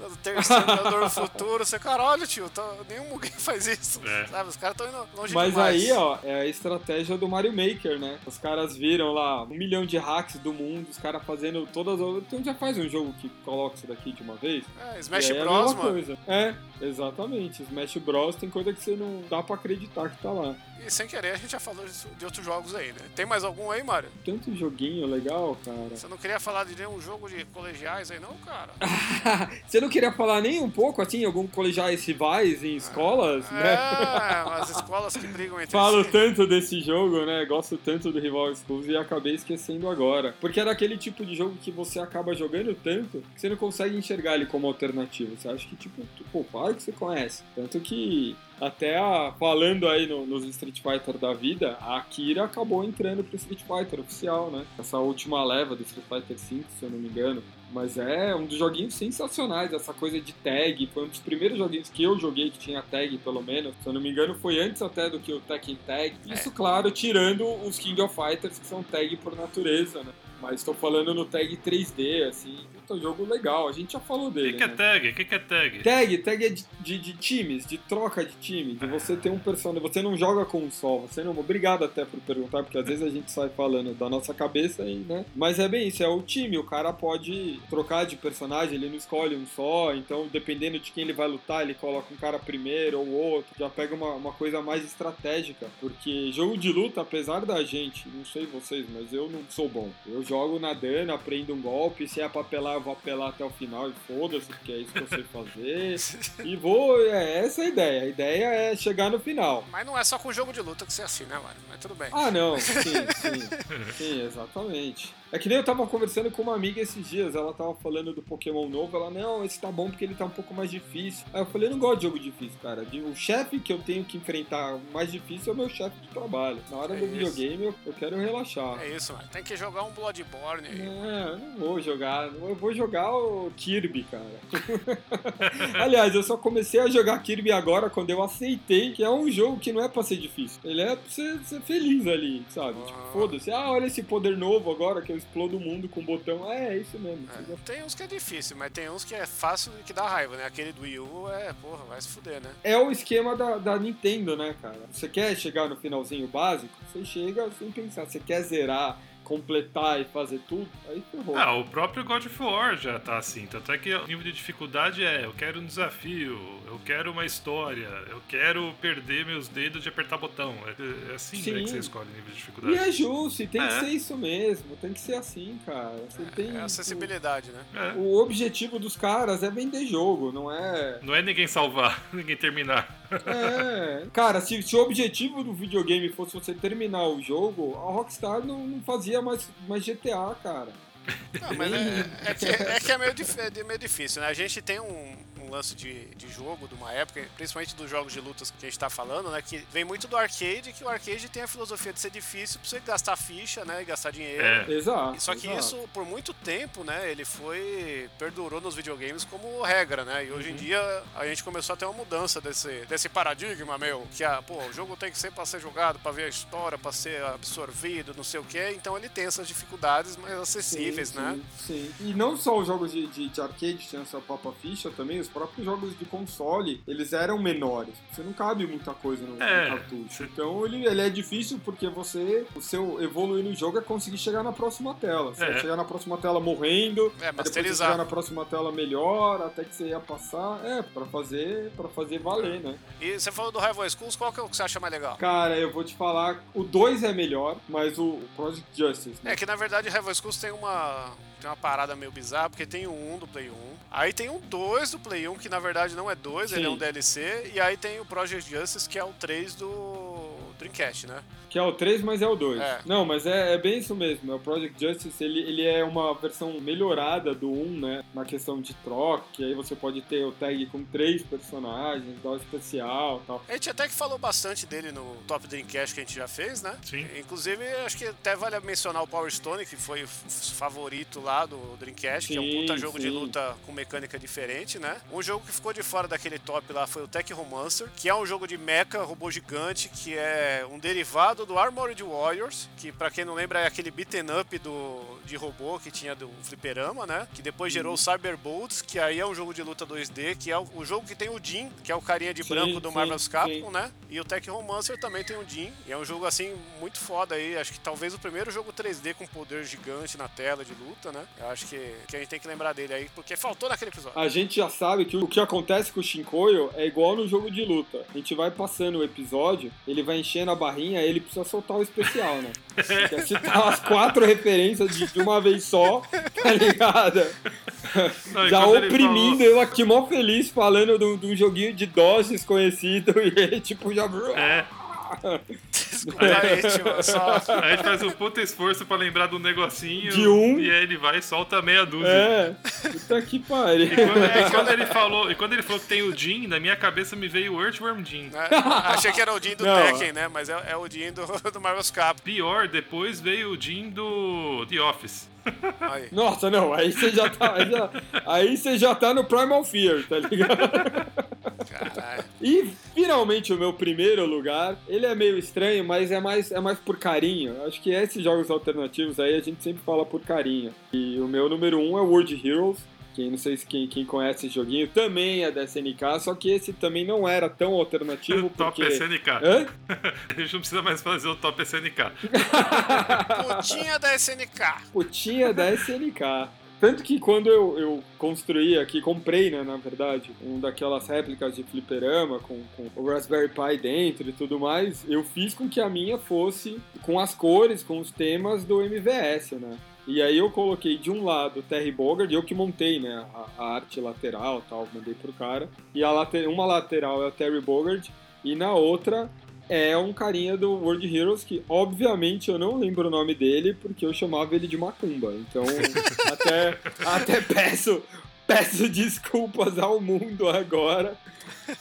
o Terceiro do Futuro. Você, caralho, tio, tá, nenhum Mugen faz isso. É. Sabe? Os caras estão indo longe Mas demais. aí, ó, é a estratégia do Mario Maker, né? Os caras viram lá um milhão de hacks do mundo, os caras fazendo todas as. Então já faz um jogo que coloca isso daqui de uma vez. É, Smash E é a Bros, mesma mano. coisa. É, exatamente. Smash Bros tem coisa que você não dá pra acreditar que tá lá. E sem querer, a gente já falou de outros jogos aí, né? Tem mais algum aí, Mário? Tanto joguinho legal, cara. Você não queria falar de nenhum jogo de colegiais aí, não, cara? você não queria falar nem um pouco, assim, algum colegiais rivais em escolas, né? É, as escolas que brigam entre Falo si. tanto desse jogo, né? Gosto tanto do Rival Schools e acabei esquecendo agora. Porque era aquele tipo de jogo que você acaba jogando tanto que você não consegue enxergar ele como alternativa. Você acha que, tipo, pô, claro que você conhece. Tanto que, até a- falando aí no- nos Street Fighter da vida, a Akira acabou entrando pro Street Fighter oficial, né? Essa última leva do Street Fighter V, se eu não me engano. Mas é um dos joguinhos sensacionais, essa coisa de tag. Foi um dos primeiros joguinhos que eu joguei que tinha tag, pelo menos. Se eu não me engano, foi antes até do que o Tekken Tag. Isso, claro, tirando os King of Fighters, que são tag por natureza, né? Mas estou falando no tag 3D, assim. Puta, jogo legal. A gente já falou O dele. que, que é né? tag? O que, que é tag? Tag, tag é de, de, de times, de troca de time, de você ter um personagem. Você não joga com um só, você não. Obrigado até por perguntar, porque às vezes a gente sai falando da nossa cabeça aí, né? Mas é bem isso, é o time. O cara pode trocar de personagem, ele não escolhe um só, então dependendo de quem ele vai lutar, ele coloca um cara primeiro ou outro, já pega uma, uma coisa mais estratégica. Porque jogo de luta, apesar da gente, não sei vocês, mas eu não sou bom. Eu jogo nadando, aprendo um golpe, se é pra apelar, eu vou apelar até o final e foda-se, porque é isso que eu sei fazer. E vou, é essa é a ideia. A ideia é chegar no final. Mas não é só com jogo de luta que você é assim, né, Mário? Mas tudo bem. Ah, não, sim, sim. Sim, exatamente. É que nem eu tava conversando com uma amiga esses dias, ela tava falando do Pokémon novo, ela, não, esse tá bom porque ele tá um pouco mais difícil. Aí eu falei, eu não gosto de jogo difícil, cara. O chefe que eu tenho que enfrentar mais difícil é o meu chefe de trabalho. Na hora É do isso. videogame eu, eu quero relaxar. É isso, mano. Tem que jogar um Bloodborne aí. Eu não vou jogar. Eu vou jogar o Kirby, cara. Aliás, eu só comecei a jogar Kirby agora quando eu aceitei que é um jogo que não é pra ser difícil. Ele é pra você ser feliz ali, sabe? Tipo, Ah. foda-se. Ah, olha esse poder novo agora que eu explodo o mundo com um botão. É, é isso mesmo. É. Tem uns que é difícil, mas tem uns que é fácil e que dá raiva, né? Aquele do Wii U é, porra, vai se fuder, né? É o esquema da, da Nintendo, né, cara? Você quer chegar no finalzinho básico? Você chega sem pensar. Você quer zerar, completar e fazer tudo? Aí ferrou. Ah, o próprio God of War já tá assim. Tanto é que o nível de dificuldade é: eu quero um desafio, eu quero uma história, eu quero perder meus dedos de apertar botão. É, é assim né, que você escolhe o nível de E dificuldade. é justo, e tem que É. ser isso mesmo. Tem que ser assim, cara. Você tem. É acessibilidade, né? É. O objetivo dos caras é vender jogo, não é. Não é ninguém salvar, ninguém terminar. É. Cara, se, se o objetivo do videogame fosse você terminar o jogo, a Rockstar não, não fazia mais, mais GTA, cara. Não, mas é, é que, é que é meio, dif- é meio difícil, né? A gente tem um, um lance de, de jogo de uma época, principalmente dos jogos de lutas que a gente tá falando, né? Que vem muito do arcade, que o arcade tem a filosofia de ser difícil pra você gastar ficha, né? E gastar dinheiro. É. Exato. Só que exato. isso, por muito tempo, né, ele foi. perdurou nos videogames como regra, né? E hoje Uhum. em dia a gente começou a ter uma mudança desse, desse paradigma, meu, que a, pô, o jogo tem que ser pra ser jogado, pra ver a história, pra ser absorvido, não sei o quê. Então ele tem essas dificuldades mais acessíveis, sim, né? Sim, sim. E não só os jogos de, de, de arcade tinham essa papa ficha, também os próprios jogos de console, eles eram menores. Você não cabe muita coisa no, no É, cartucho. você- Então ele, ele é difícil porque você, o seu evoluir no jogo é conseguir chegar na próxima tela. Você É. chegar na próxima tela morrendo, É, depois chegar na próxima tela melhor, até que você ia passar. É, pra fazer, pra fazer valer, né? E você falou do Rival Schools, qual que é o que você acha mais legal? Cara, eu vou te falar, o 2 é melhor, mas o Project Justice, né? É que na verdade Rival Schools tem uma, tem uma parada meio bizarra, porque tem o 1 do Play 1, aí tem o 2 do Play 1, que na verdade não é 2, ele é um DLC, e aí tem o Project Justice, que é o 3 do Dreamcast, né? Que é o 3, mas é o 2. É. Não, mas é, é bem isso mesmo. É O Project Justice, ele, ele é uma versão melhorada do 1, né? Na questão de troca, que aí você pode ter o tag com três personagens, dó especial e tal. A gente até que falou bastante dele no Top Dreamcast que a gente já fez, né? Sim. Inclusive, acho que até vale mencionar o Power Stone, que foi o favorito lá do Dreamcast, que é um Sim, puta jogo de sim. luta com mecânica diferente, né? Um jogo que ficou de fora daquele top lá foi o Tech Romancer, que é um jogo de mecha, robô gigante, que é um derivado do Armored Warriors, que pra quem não lembra é aquele beaten up do, de robô que tinha do fliperama, né? Que depois gerou o Cyber Bolts, que aí é um jogo de luta 2D, que é o, o jogo que tem o Jin, que é o carinha de Sim, branco do sim, Marvel's Capcom, sim. né? E o Tech Romancer também tem o Jin. E é um jogo assim muito foda aí. Acho que talvez o primeiro jogo 3D com poder gigante na tela de luta, né? Eu acho que, que a gente tem que lembrar dele aí, porque faltou naquele episódio. A gente já sabe que o que acontece com o Shinkoio é igual no jogo de luta. A gente vai passando o episódio, ele vai enchendo a barrinha, ele precisa soltar o especial, né? Quer citar as quatro referências de, de uma vez só, tá ligado? Não, Já oprimindo, falou- eu aqui mó feliz falando de um- de um joguinho de DOS desconhecido e ele tipo já. É, Desculpa aí, tio. Só... a gente faz um puta esforço pra lembrar do negocinho. De um. E aí ele vai e solta meia dúzia. É, puta que pariu. E quando, e quando ele falou, e quando ele falou que tem o Jin, na minha cabeça me veio o Earthworm Jin. né? Achei que era o Jin do Não. Tekken, né? Mas é, é o Jin do, do Marvel's Capcom. Pior, depois veio o Jin do The Office. Aí. Nossa, não, aí você já tá. Aí, já- aí você já tá no Primal Fear, tá ligado? Caralho. E finalmente o meu primeiro lugar, ele é meio estranho, mas é mais, é mais por carinho. Acho que esses jogos alternativos aí a gente sempre fala por carinho. E o meu número um é World Heroes. Quem não sei se quem, quem conhece esse joguinho também é da SNK, só que esse também não era tão alternativo Top porque. SNK. Hã? A gente não precisa mais fazer o Top SNK. Putinha da SNK. Putinha da SNK. Tanto que quando eu, eu construí aqui, comprei, né, na verdade, um daquelas réplicas de fliperama com, com o Raspberry Pi dentro e tudo mais, eu fiz com que a minha fosse com as cores, com os temas do MVS, né? E aí eu coloquei de um lado o Terry Bogard, eu que montei, né, a, a arte lateral tal, mandei pro cara. E a late- uma lateral é o Terry Bogard e na outra é um carinha do World Heroes que, obviamente, eu não lembro o nome dele porque eu chamava ele de Macumba. Então, até, até peço, peço desculpas ao mundo agora.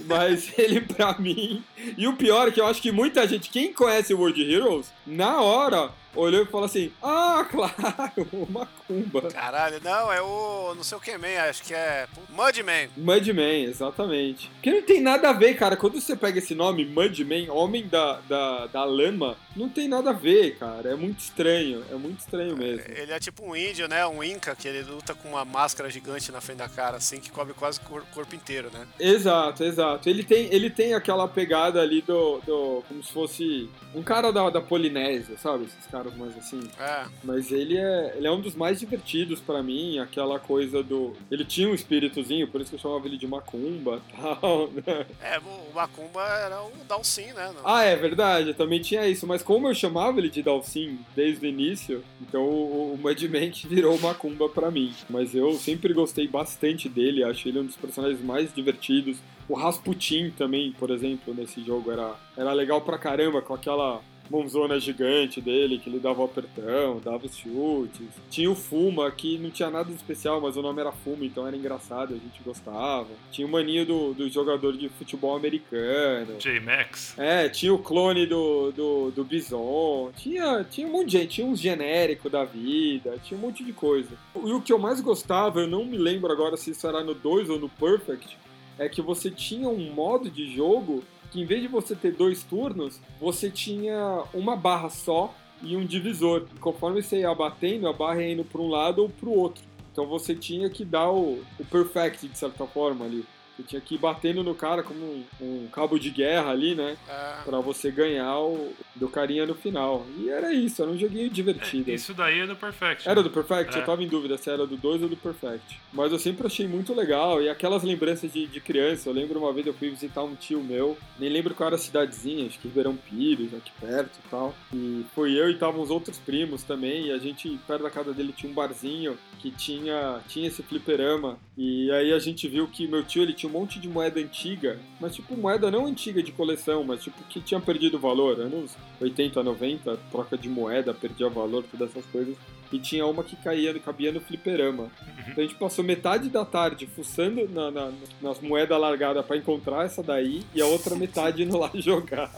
Mas ele, pra mim. E o pior é que eu acho que muita gente, quem conhece o World Heroes, na hora olhou e falou assim: Ah, claro, o Macumba. Caralho, não, é o. Não sei o que man, acho que é. Mudman. Mudman, exatamente. Porque não tem nada a ver, cara. Quando você pega esse nome, Mudman, homem da, da, da lama, não tem nada a ver, cara. É muito estranho. É muito estranho mesmo. Ele é tipo um índio, né? Um Inca, que ele luta com uma máscara gigante na frente da cara, assim, que cobre quase o corpo inteiro, né? Exato, exato. Ele tem, ele tem aquela pegada ali do. do como se fosse um cara da, da Polinésia, sabe? Esses caras mais assim. É. Mas ele é, ele é um dos mais divertidos para mim, aquela coisa do. Ele tinha um espíritozinho, por isso que eu chamava ele de Macumba e tal, né? É, o Macumba era o Dalsin, né? Ah, é verdade, também tinha isso. Mas como eu chamava ele de Dalsin desde o início, então o, o Mudman que virou Macumba para mim. Mas eu sempre gostei bastante dele, acho ele um dos personagens mais divertidos. O Rasputin também, por exemplo, nesse jogo era, era legal pra caramba, com aquela mãozona gigante dele, que ele dava o apertão, dava os chutes. Tinha o Fuma, que não tinha nada de especial, mas o nome era Fuma, então era engraçado, a gente gostava. Tinha o maninho do, do jogador de futebol americano. J-Max. É, tinha o clone do, do, do Bison. Tinha, tinha um monte de gente, tinha uns genéricos da vida, tinha um monte de coisa. E o que eu mais gostava, eu não me lembro agora se isso era no 2 ou no Perfect, é que você tinha um modo de jogo que em vez de você ter dois turnos, você tinha uma barra só e um divisor. Conforme você ia batendo, a barra ia indo para um lado ou para o outro. Então você tinha que dar o, o perfect, de certa forma, ali. Você tinha que ir batendo no cara como um, cabo de guerra ali, né? É. Pra você ganhar o do carinha no final. E era isso, era um joguinho divertido. Isso daí é do Perfect. Era do Perfect? É. Eu tava em dúvida se era do 2 ou do Perfect. Mas eu sempre achei muito legal. E aquelas lembranças de, de criança. Eu lembro uma vez eu fui visitar um tio meu. Nem lembro qual era a cidadezinha, acho que Ribeirão Pires, aqui perto e tal. E foi eu e estavam os outros primos também. E a gente, perto da casa dele, tinha um barzinho que tinha, tinha esse fliperama. E aí a gente viu que meu tio ele tinha monte de moeda antiga. Mas tipo, moeda não antiga de coleção, mas tipo, que tinha perdido valor. Anos 80, 90, troca de moeda, perdia valor, todas essas coisas. E tinha uma que caía, cabia no fliperama. Então a gente passou metade da tarde fuçando na, na- nas moedas largadas pra encontrar essa daí e a outra metade indo lá jogar.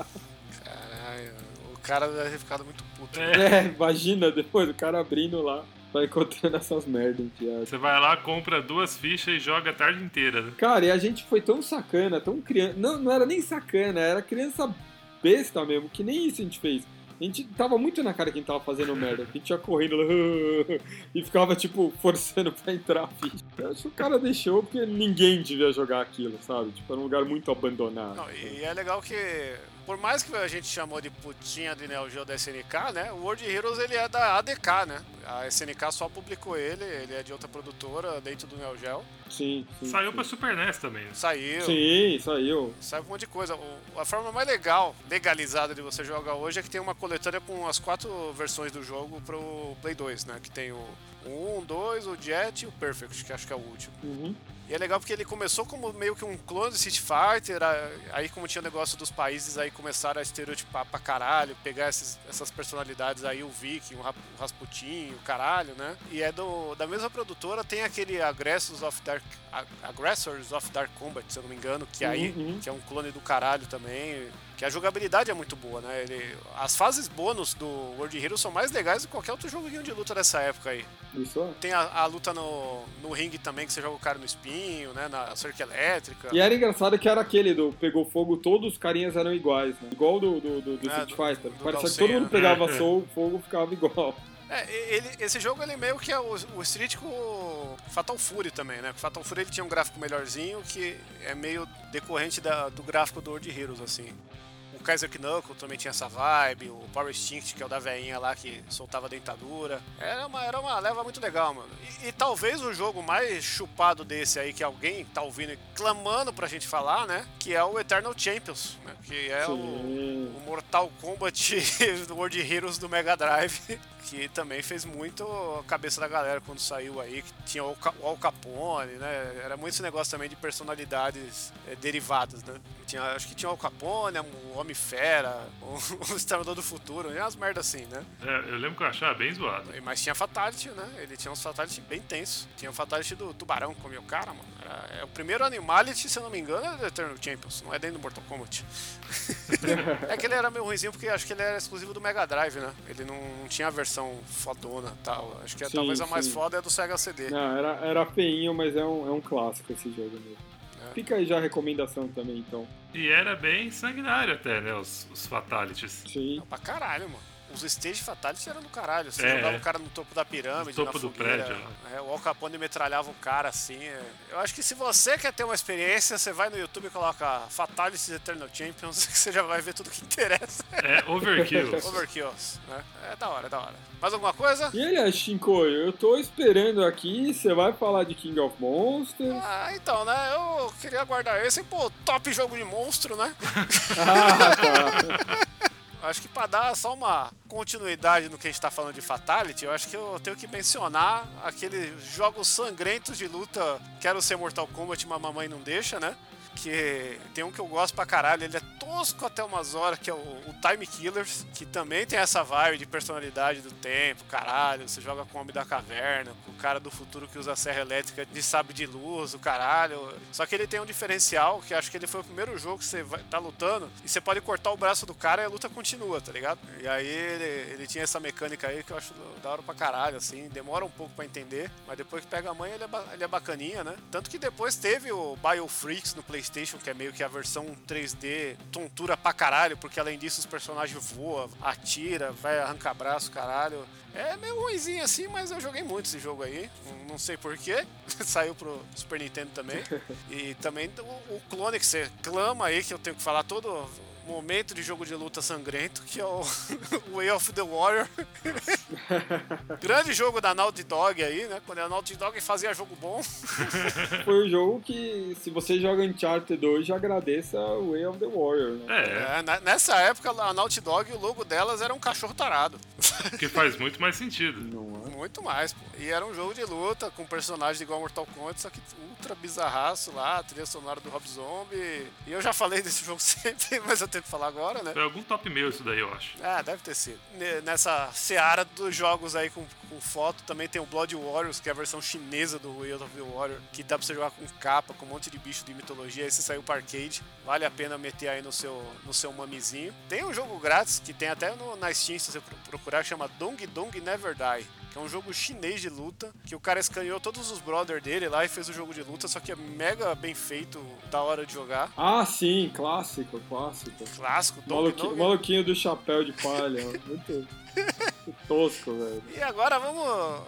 Caralho, o cara deve ter ficado muito puto. né? É, imagina depois o cara abrindo lá, tá encontrando essas merdas enfiadas. Você vai lá, compra duas fichas e joga a tarde inteira. né? Cara, e a gente foi tão sacana, tão criança. Não, não era nem sacana, era criança besta mesmo, que nem isso a gente fez. A gente tava muito na cara que a gente tava fazendo merda. A gente ia correndo e ficava, tipo, forçando pra entrar a ficha. Eu acho que o cara deixou porque ninguém devia jogar aquilo, sabe? Tipo, era um lugar muito abandonado. Não, e é legal que, por mais que a gente chamou de putinha de Neo Geo da SNK, né? O World Heroes ele é da ADK, né? A SNK só publicou ele, ele é de outra produtora dentro do Neo Geo. Sim, sim. Saiu sim. pra Super NES também. né? Saiu, Sim, saiu. saiu um monte de coisa. A forma mais legal, legalizada de você jogar hoje é que tem uma coletânea com as quatro versões do jogo pro Play 2, né? Que tem o 1, 2, o Jet e o Perfect, que acho que é o último. Uhum. E é legal porque ele começou como meio que um clone de Street Fighter, aí como tinha o negócio dos países, aí começaram a estereotipar pra caralho, pegar esses- essas personalidades aí, o Viking, o, o Rasputin, o caralho, né? E é do, da mesma produtora, tem aquele Aggressors of Dark, Aggressors of Dark Combat, se eu não me engano, que aí, uhum. que é um clone do caralho também, que a jogabilidade é muito boa, né? Ele, as fases bônus do World Heroes são mais legais do que qualquer outro joguinho de luta dessa época aí. Isso é. Tem a, a luta no, no ringue também, que você joga o cara no espinho, né? Na cerca elétrica. E era engraçado que era aquele do pegou fogo, todos os carinhas eram iguais, né? Igual do, do, do, do É, Street Fighter. do Parecia que todo mundo né? pegava É. sol, fogo ficava igual. É, ele, esse jogo ele meio que é o, o Street com o Fatal Fury também, né? O Fatal Fury ele tinha um gráfico melhorzinho que é meio decorrente da- do gráfico do World Heroes, assim. Kaiser Knuckle também tinha essa vibe, o Power Instinct, que é o da veinha lá que soltava dentadura. Era uma, era uma leva muito legal, mano. E, e talvez o jogo mais chupado desse aí, que alguém tá ouvindo e clamando pra gente falar, né? Que é o Eternal Champions, né? Que é o, o Mortal Kombat do World Heroes do Mega Drive, que também fez muito a cabeça da galera quando saiu aí, que tinha o Al Capone, né? Era muito esse negócio também de personalidades eh, derivadas, né? Tinha, acho que tinha o Al Capone, o Homem Homem-Fera, o, o Exterminador do Futuro, e umas merdas assim, né? É, eu lembro que eu achava bem zoado. Mas tinha Fatality, né? Ele tinha uns Fatality bem tensos. Tinha o Fatality do Tubarão, comeu o cara, mano. Era, é o primeiro Animality, se eu não me engano, é do Eternal Champions, não é dentro do Mortal Kombat. é que ele era meio ruimzinho porque acho que ele era exclusivo do Mega Drive, né? Ele não, não tinha a versão fodona e tal. Acho que é, Sim, talvez a mais sim. foda é do Sega CD. Não, era, era feinho, mas é um, é um clássico esse jogo mesmo. É. Fica aí já a recomendação também, então. E era bem sanguinário até, né? Os, os Fatalities. Sim. Não, pra caralho, mano. Os stage fatalities eram do caralho. Você É. jogava o cara no topo da pirâmide, No topo na do fogueira. prédio, É, o Al Capone metralhava o cara assim. é. Eu acho que se você quer ter uma experiência, você vai no YouTube e coloca Fatalities Eternal Champions, que você já vai ver tudo que interessa. É, Overkills. Overkills, né? É da hora, é da hora. Mais alguma coisa? E aliás, Shinkoio, eu tô esperando aqui, você vai falar de King of Monsters. Ah, então, né? Eu queria guardar esse, pô, top jogo de monstro, né? Ah, tá. Acho que pra dar só uma continuidade no que a gente tá falando de Fatality, eu acho que eu tenho que mencionar aqueles jogos sangrentos de luta. Quero ser Mortal Kombat, mas mamãe não deixa, né? Que tem um que eu gosto pra caralho, ele é tosco até umas horas, que é o, o Time Killers, que também tem essa vibe de personalidade do tempo, caralho. Você joga com o Homem da Caverna, com o cara do futuro que usa a serra elétrica de sabre de luz, o caralho. Só que ele tem um diferencial, que acho que ele foi o primeiro jogo que você vai, tá lutando, e você pode cortar o braço do cara e a luta continua, tá ligado? E aí ele, ele tinha essa mecânica aí que eu acho da hora pra caralho, assim, demora um pouco pra entender, mas depois que pega a manha ele é, ele é bacaninha, né? Tanto que depois teve o Biofreaks no PlayStation, que é meio que a versão 3D tontura pra caralho, porque além disso os personagens voam, atira, vai arrancar braço, caralho. É meio ruimzinho assim, mas eu joguei muito esse jogo aí. Não- sei porquê. Saiu pro Super Nintendo também. E também o, o clone que você clama aí, que eu tenho que falar todo momento de jogo de luta sangrento, que é o Way of the Warrior. Grande jogo da Naughty Dog aí, né? Quando a Naughty Dog fazia jogo bom. Foi o jogo que, se você joga Uncharted hoje, agradeça o Way of the Warrior, né? É, É, na- nessa época, a Naughty Dog, o logo delas era um cachorro tarado. que faz muito mais sentido. Não é? Muito mais, pô. E era um jogo de luta com personagens igual Mortal Kombat, só que ultra bizarraço lá, a trilha sonora do Rob Zombie. E eu já falei desse jogo sempre, mas eu tenho que falar agora, né? Foi algum top meu isso daí, eu acho. Ah, deve ter sido. Ne- Nessa seara dos jogos aí com, com foto, também tem o Blood Warriors, que é a versão chinesa do Way of the Warrior, que dá pra você jogar com capa, com um monte de bicho de mitologia. Esse saiu para arcade. Vale a pena meter aí no seu, no seu mamizinho. Tem um jogo grátis que tem até no, na Steam, se você pro- procurar, que chama Dong Dong Never Die. Que é um jogo chinês de luta, que o cara escaneou todos os brothers dele lá e fez o jogo de luta, só que é mega bem feito, da hora de jogar. Ah, sim, clássico, clássico. Clássico, Dong maluquinho, Dong. maluquinho do chapéu de palha. Muito, muito tosco, velho. E agora vamos.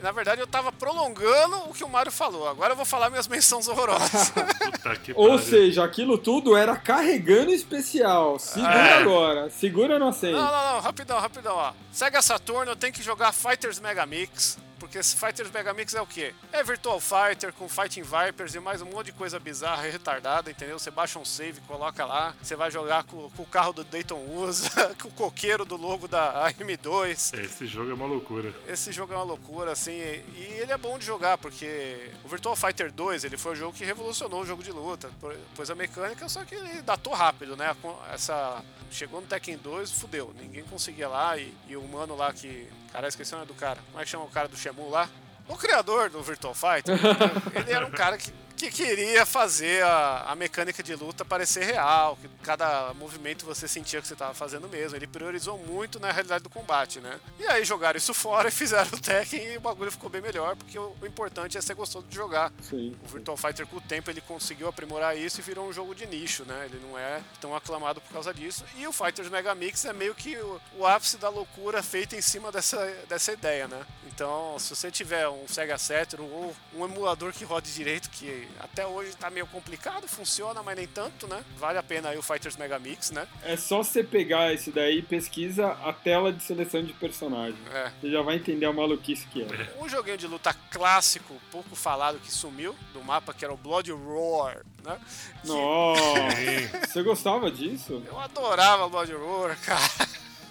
Na verdade, eu tava prolongando o que o Mário falou. Agora eu vou falar minhas menções horrorosas. Puta que Ou seja, aquilo tudo era carregando especial. Segura É. agora. Segura no não, acende. não, não, rapidão, rapidão, ó. Sega Saturn, eu tenho que jogar Fighters Mega Mix. Porque esse Fighters Mega Mix é o quê? É Virtual Fighter com Fighting Vipers e mais um monte de coisa bizarra e retardada, entendeu? Você baixa um save, coloca lá, você vai jogar com, com o carro do Dayton usa, com o coqueiro do logo da AM2. Esse jogo é uma loucura. Esse jogo é uma loucura, assim, e ele é bom de jogar, porque o Virtual Fighter 2, ele foi o jogo que revolucionou o jogo de luta, pois a mecânica, só que ele datou rápido, né? Essa... Chegou no Tekken 2, fudeu, ninguém conseguia lá, e, e o mano lá que... Cara, esqueci o nome do cara. Como é que chama o cara do Shemu lá? O criador do Virtual Fighter, ele era um cara que, que queria fazer a, a mecânica de luta parecer real, que cada movimento você sentia que você estava fazendo mesmo. Ele priorizou muito na realidade do combate, né? E aí jogaram isso fora e fizeram o Tekken e o bagulho ficou bem melhor, porque o, o importante é ser gostoso de jogar. Sim. O Virtual Fighter com o tempo ele conseguiu aprimorar isso e virou um jogo de nicho, né? Ele não é tão aclamado por causa disso. E o Fighters Mega Mix é meio que o, o ápice da loucura feita em cima dessa, dessa ideia, né? Então, se você tiver um Sega Saturn ou um emulador que rode direito, que até hoje tá meio complicado, funciona, mas nem tanto, né? Vale a pena aí o Fighters Mega Mix, né? É só você pegar esse daí e pesquisa a tela de seleção de personagem. É. Você já vai entender a maluquice que é. Um joguinho de luta clássico, pouco falado, que sumiu do mapa, que era o Blood Roar, né? Que- Nossa! Você gostava disso? Eu adorava Blood Roar, cara.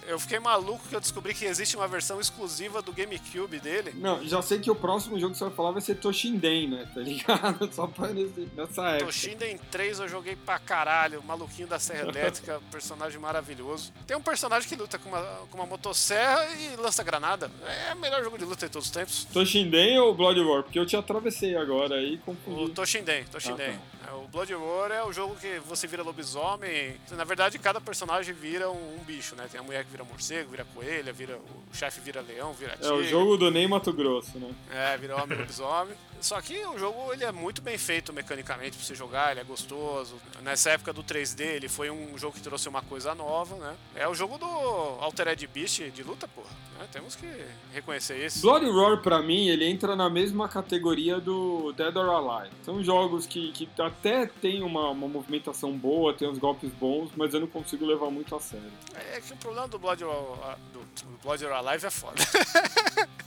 Eu fiquei maluco que eu descobri que existe uma versão exclusiva do GameCube dele. Não, já sei que o próximo jogo que você vai falar vai ser Toshinden, né? Tá ligado? Só pra nesse, nessa época. Toshinden 3 eu joguei pra caralho. Maluquinho da Serra Elétrica, personagem maravilhoso. Tem um personagem que luta com uma, com uma motosserra e lança granada. É o melhor jogo de luta de todos os tempos. Toshinden ou Blood War? Porque eu te atravessei agora aí e confundi. O Toshinden, Toshinden. Ah, É, O Blood War é o jogo que você vira lobisomem. Na verdade, cada personagem vira um, um bicho, né? Tem a mulher que vira morcego, vira coelha, vira o chefe vira leão, vira É tigre. o jogo do Ney Mato Grosso, né? É, vira homem lobisomem. Só que o jogo ele é muito bem feito mecanicamente pra você jogar, ele é gostoso. Nessa época do 3D, ele foi um jogo que trouxe uma coisa nova, né? É o jogo do Altered Beast de luta, porra. né? Temos que reconhecer isso. Blood Roar, pra mim, ele entra na mesma categoria do Dead or Alive. São jogos que, que até tem uma, uma movimentação boa, tem uns golpes bons, mas eu não consigo levar muito a sério. É que o problema do Blood or, do, do Blood or Alive é foda.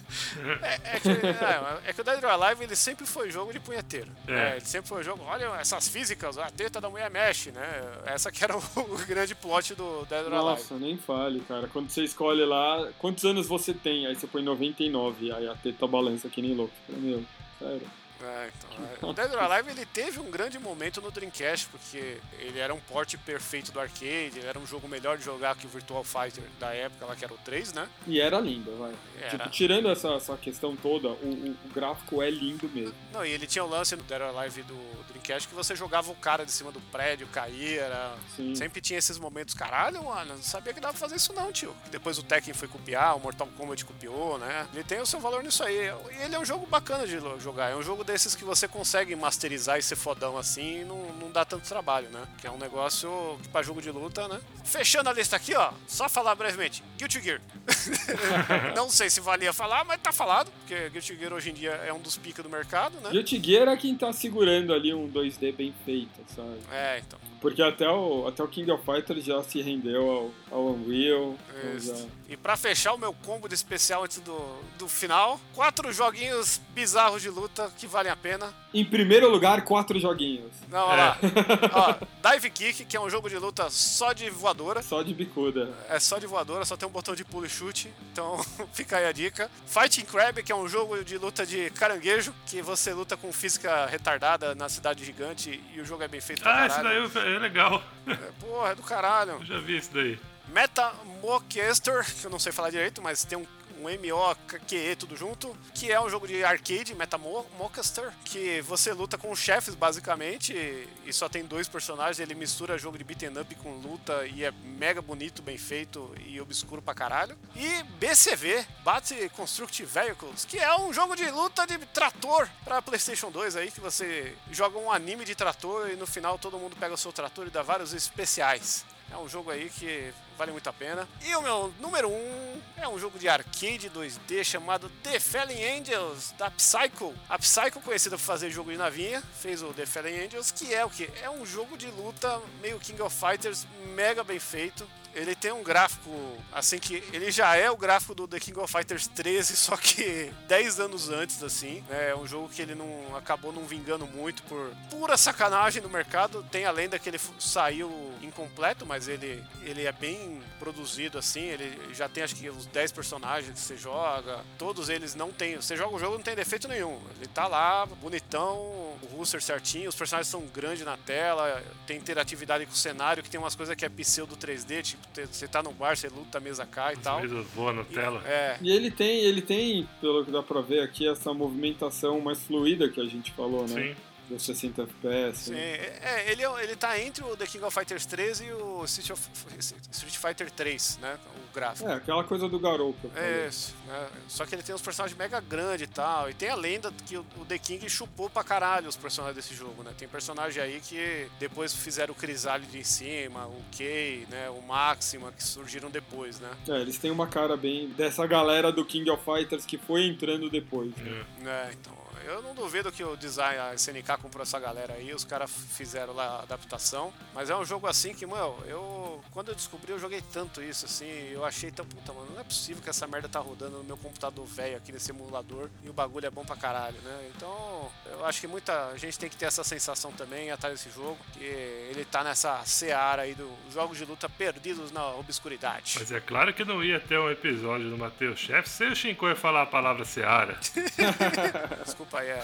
é, é que, é, é que o Dead or Alive ele sempre foi jogo de punheteiro. É. né? Ele sempre foi jogo, olha essas físicas, a teta da mulher mexe, né? Essa que era o, o grande plot do Dead or Alive. Nossa, nem fale, cara. Quando você escolhe lá, quantos anos você tem? Aí você põe 99, aí a teta balança que nem louco. Meu, sério. É, então, é. O Dead or Alive ele teve um grande momento no Dreamcast, porque ele era um porte perfeito do arcade, ele era um jogo melhor de jogar que o Virtual Fighter da época, lá que era o 3, né? E era lindo, vai. Era. Tipo, tirando essa, essa questão toda, o, o- gráfico é lindo mesmo. Não, e ele tinha o lance no Dead or Alive do Dreamcast que você jogava o cara de cima do prédio, caía, era... Sempre tinha esses momentos, caralho, mano, não sabia que dava pra fazer isso não, tio. Depois o Tekken foi copiar, o Mortal Kombat copiou, né? Ele tem o seu valor nisso aí. E ele é um jogo bacana de jogar. É um jogo desses que você consegue masterizar e ser fodão assim e não, não dá tanto trabalho, né? Que é um negócio que pra jogo de luta, né? Fechando a lista aqui, ó, só falar brevemente. Guilty Gear. não sei se valia falar, mas tá falado, porque Guilty Gear hoje em dia é um dos pica do mercado, né? Guilty Gear é quem tá segurando ali um 2D bem feito, sabe? É, então. Porque até o, até o King of Fighters já se rendeu ao, ao Unreal. então Isso. E pra fechar o meu combo de especial antes do, do final, quatro joguinhos bizarros de luta que valem a pena. Em primeiro lugar, quatro joguinhos. Não, olha lá. Ó, Dive Kick, que é um jogo de luta só de voadora. Só de bicuda. É só de voadora, só tem um botão de pulo e chute. Então fica aí a dica. Fighting Crab, que é um jogo de luta de caranguejo, que você luta com física retardada na cidade gigante e o jogo é bem feito pra Ah, esse daí é legal. É, Porra, é do caralho. Eu já vi esse daí. Metamocaster, que eu não sei falar direito, mas tem um, um M-O-Q-E tudo junto, que é um jogo de arcade, Metamocaster, que você luta com chefes basicamente e só tem dois personagens, ele mistura jogo de beat'em up com luta e é mega bonito, bem feito e obscuro pra caralho. E BCV, Bate Construct Vehicles, que é um jogo de luta de trator pra PlayStation 2 aí, que você joga um anime de trator e no final todo mundo pega o seu trator e dá vários especiais. É um jogo aí que vale muito a pena. E o meu número 1 um é um jogo de arcade 2D chamado The Fallen Angels, da Psycho. A Psycho, conhecida por fazer jogo de navinha, fez o The Fallen Angels, que é o que? É um jogo de luta meio King of Fighters, mega bem feito. Ele tem um gráfico, assim que ele já é o gráfico do The King of Fighters 13, só que 10 anos antes, assim. É um jogo que ele não acabou não vingando muito por pura sacanagem no mercado. Tem a lenda que ele saiu incompleto, mas ele, ele é bem produzido, assim. Ele já tem acho que uns 10 personagens que você joga. Todos eles não tem. Você joga o jogo não tem defeito nenhum. Ele tá lá, bonitão, o roster certinho, os personagens são grandes na tela, tem interatividade com o cenário, que tem umas coisas que é pseudo 3D, tipo, você tá no bar, você luta, a mesa cai e tal. Mesmo voa na tela. É, E ele tem, ele tem, pelo que dá pra ver aqui, essa movimentação mais fluida que a gente falou, né? Sim. Dos 60 FPS. sim. né? É, ele, é- ele tá entre o The King of Fighters 13 e o Street, of- Street Fighter 3, né? O gráfico. É, aquela coisa do garoto. É isso, né? Só que ele tem uns personagens mega grandes e tal. E tem a lenda que o o The King chupou pra caralho os personagens desse jogo, né? Tem personagem aí que depois fizeram o Crisálide em cima, o Kay, né? O Máxima, que surgiram depois, né? É, eles têm uma cara bem dessa galera do King of Fighters que foi entrando depois. né? É. né? Então, eu não duvido que o design, a SNK comprou essa galera aí, os caras fizeram lá a adaptação. Mas é um jogo assim que, mano, eu. Quando eu descobri, eu joguei tanto isso, assim, eu achei tão, puta, mano, não é possível que essa merda tá rodando no meu computador velho aqui nesse emulador e o bagulho é bom pra caralho, né? Então, eu acho que muita gente tem que ter essa sensação também atrás desse jogo, que ele tá nessa seara aí dos jogos de luta perdidos na obscuridade. Mas é claro que não ia ter um episódio do Matheus Chef sem o Shinko ia falar a palavra seara. Desculpa aí, é.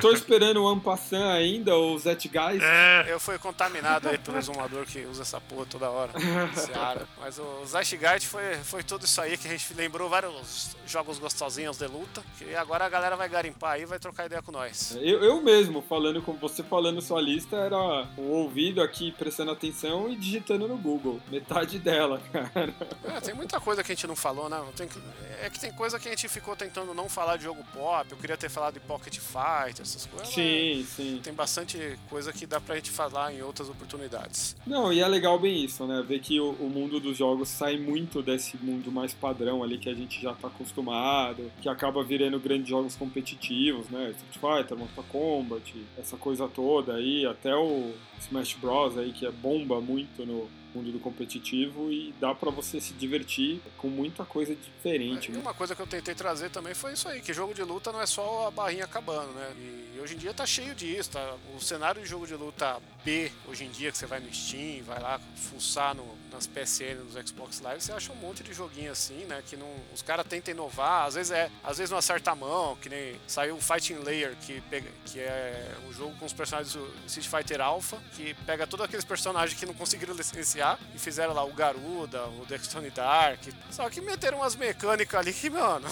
Tô esperando o Ampassan ainda, o Zet Guys. É, Eu fui contaminado aí pelo exumador que usa essa porra toda hora. Seara. Mas o Zeitgeist foi, foi tudo isso aí que a gente lembrou vários jogos gostosinhos de luta. Que agora a galera vai garimpar aí e vai trocar ideia com nós. Eu, eu mesmo, falando com você, falando sua lista, era o ouvido aqui prestando atenção e digitando no Google. Metade dela, cara. É, tem muita coisa que a gente não falou, né? Tem que- é que tem coisa que a gente ficou tentando não falar de jogo pop. Eu queria ter falado de Pocket Fight, essas coisas. Sim, sim. Tem bastante coisa que dá pra gente falar em outras oportunidades. Não, e é legal bem isso, né? Ver que o, o mundo dos jogos sai muito desse mundo mais padrão ali que a gente já tá acostumado, que acaba virando grandes jogos competitivos, né? Street Fighter, Mortal Kombat, essa coisa toda aí, até o Smash Bros aí que é bomba muito no mundo do competitivo e dá pra você se divertir com muita coisa diferente. E uma coisa que eu tentei trazer também foi isso aí, que jogo de luta não é só a barrinha acabando, né? E hoje em dia tá cheio disso, tá? O cenário de jogo de luta B, hoje em dia, que você vai no Steam, vai lá fuçar no, nas PSN, nos Xbox Live, você acha um monte de joguinho assim, né? Que não, os caras tentam inovar, às vezes é, às vezes não acerta a mão, que nem saiu o Fighting Layer, que, pega, que é um jogo com os personagens do Street Fighter Alpha, que pega todos aqueles personagens que não conseguiram licenciar e fizeram lá o Garuda, o Dextone Dark. Só que meteram umas mecânicas ali que, mano,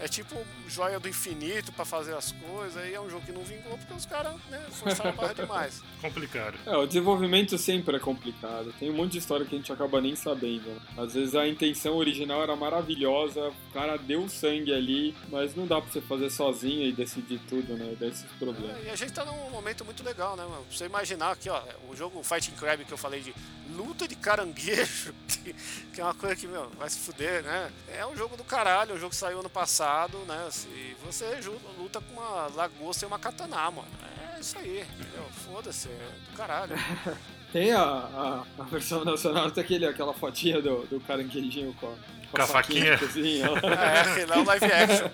é tipo joia do infinito pra fazer as coisas. E é um jogo que não vingou porque os caras né, forçaram a barra demais. complicado. É, o desenvolvimento sempre é complicado. Tem um monte de história que a gente acaba nem sabendo. Às vezes a intenção original era maravilhosa, o cara deu sangue ali, mas não dá pra você fazer sozinho e decidir tudo, né? Desses problemas. É, e a gente tá num momento muito legal, né, mano? Pra você imaginar aqui, ó, o jogo Fighting Crab que eu falei de luta de caranguejo, que, que é uma coisa que, meu, vai se fuder, né? É um jogo do caralho, é um jogo que saiu ano passado, né? E você luta com uma lagosta e uma katana, mano. É isso aí, entendeu? Foda-se, é do caralho. Tem a, a, a versão nacional, tem aquele, aquela fotinha do, do caranguejinho com a, Com a faquinha. cozinha lá. É, aquele é o live action.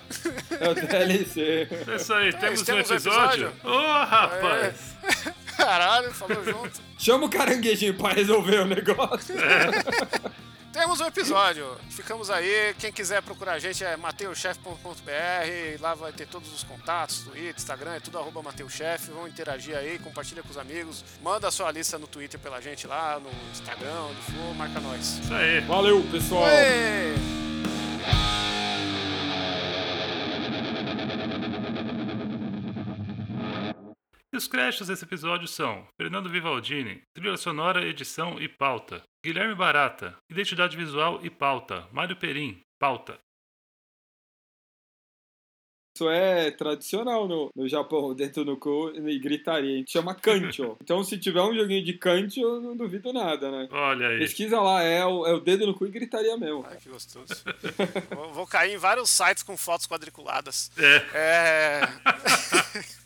É o DLC. É isso aí, temos, temos um episódio? episódio? Ô, rapaz! Caralho, falou junto. Chama o caranguejinho pra resolver o negócio. Temos um episódio. Ficamos aí. Quem quiser procurar a gente é mateuschef.com.br. Lá vai ter todos os contatos, Twitter, Instagram, é tudo arroba mateuschef. Vão interagir aí, compartilha com os amigos. Manda a sua lista no Twitter pela gente lá, no Instagram, onde for, marca nós. Isso aí. Valeu, pessoal. E os créditos desse episódio são Fernando Vivaldini, trilha sonora, edição e pauta. Guilherme Barata, identidade visual e pauta. Mário Perim, pauta. Isso é tradicional no, no Japão, dentro do cu e gritaria. A gente chama kancho. Então, se tiver um joguinho de kancho, eu não duvido nada, né? Olha aí. Pesquisa lá, é o, é o dedo no cu e gritaria mesmo. Ai, que gostoso. vou, vou cair em vários sites com fotos quadriculadas. É. É.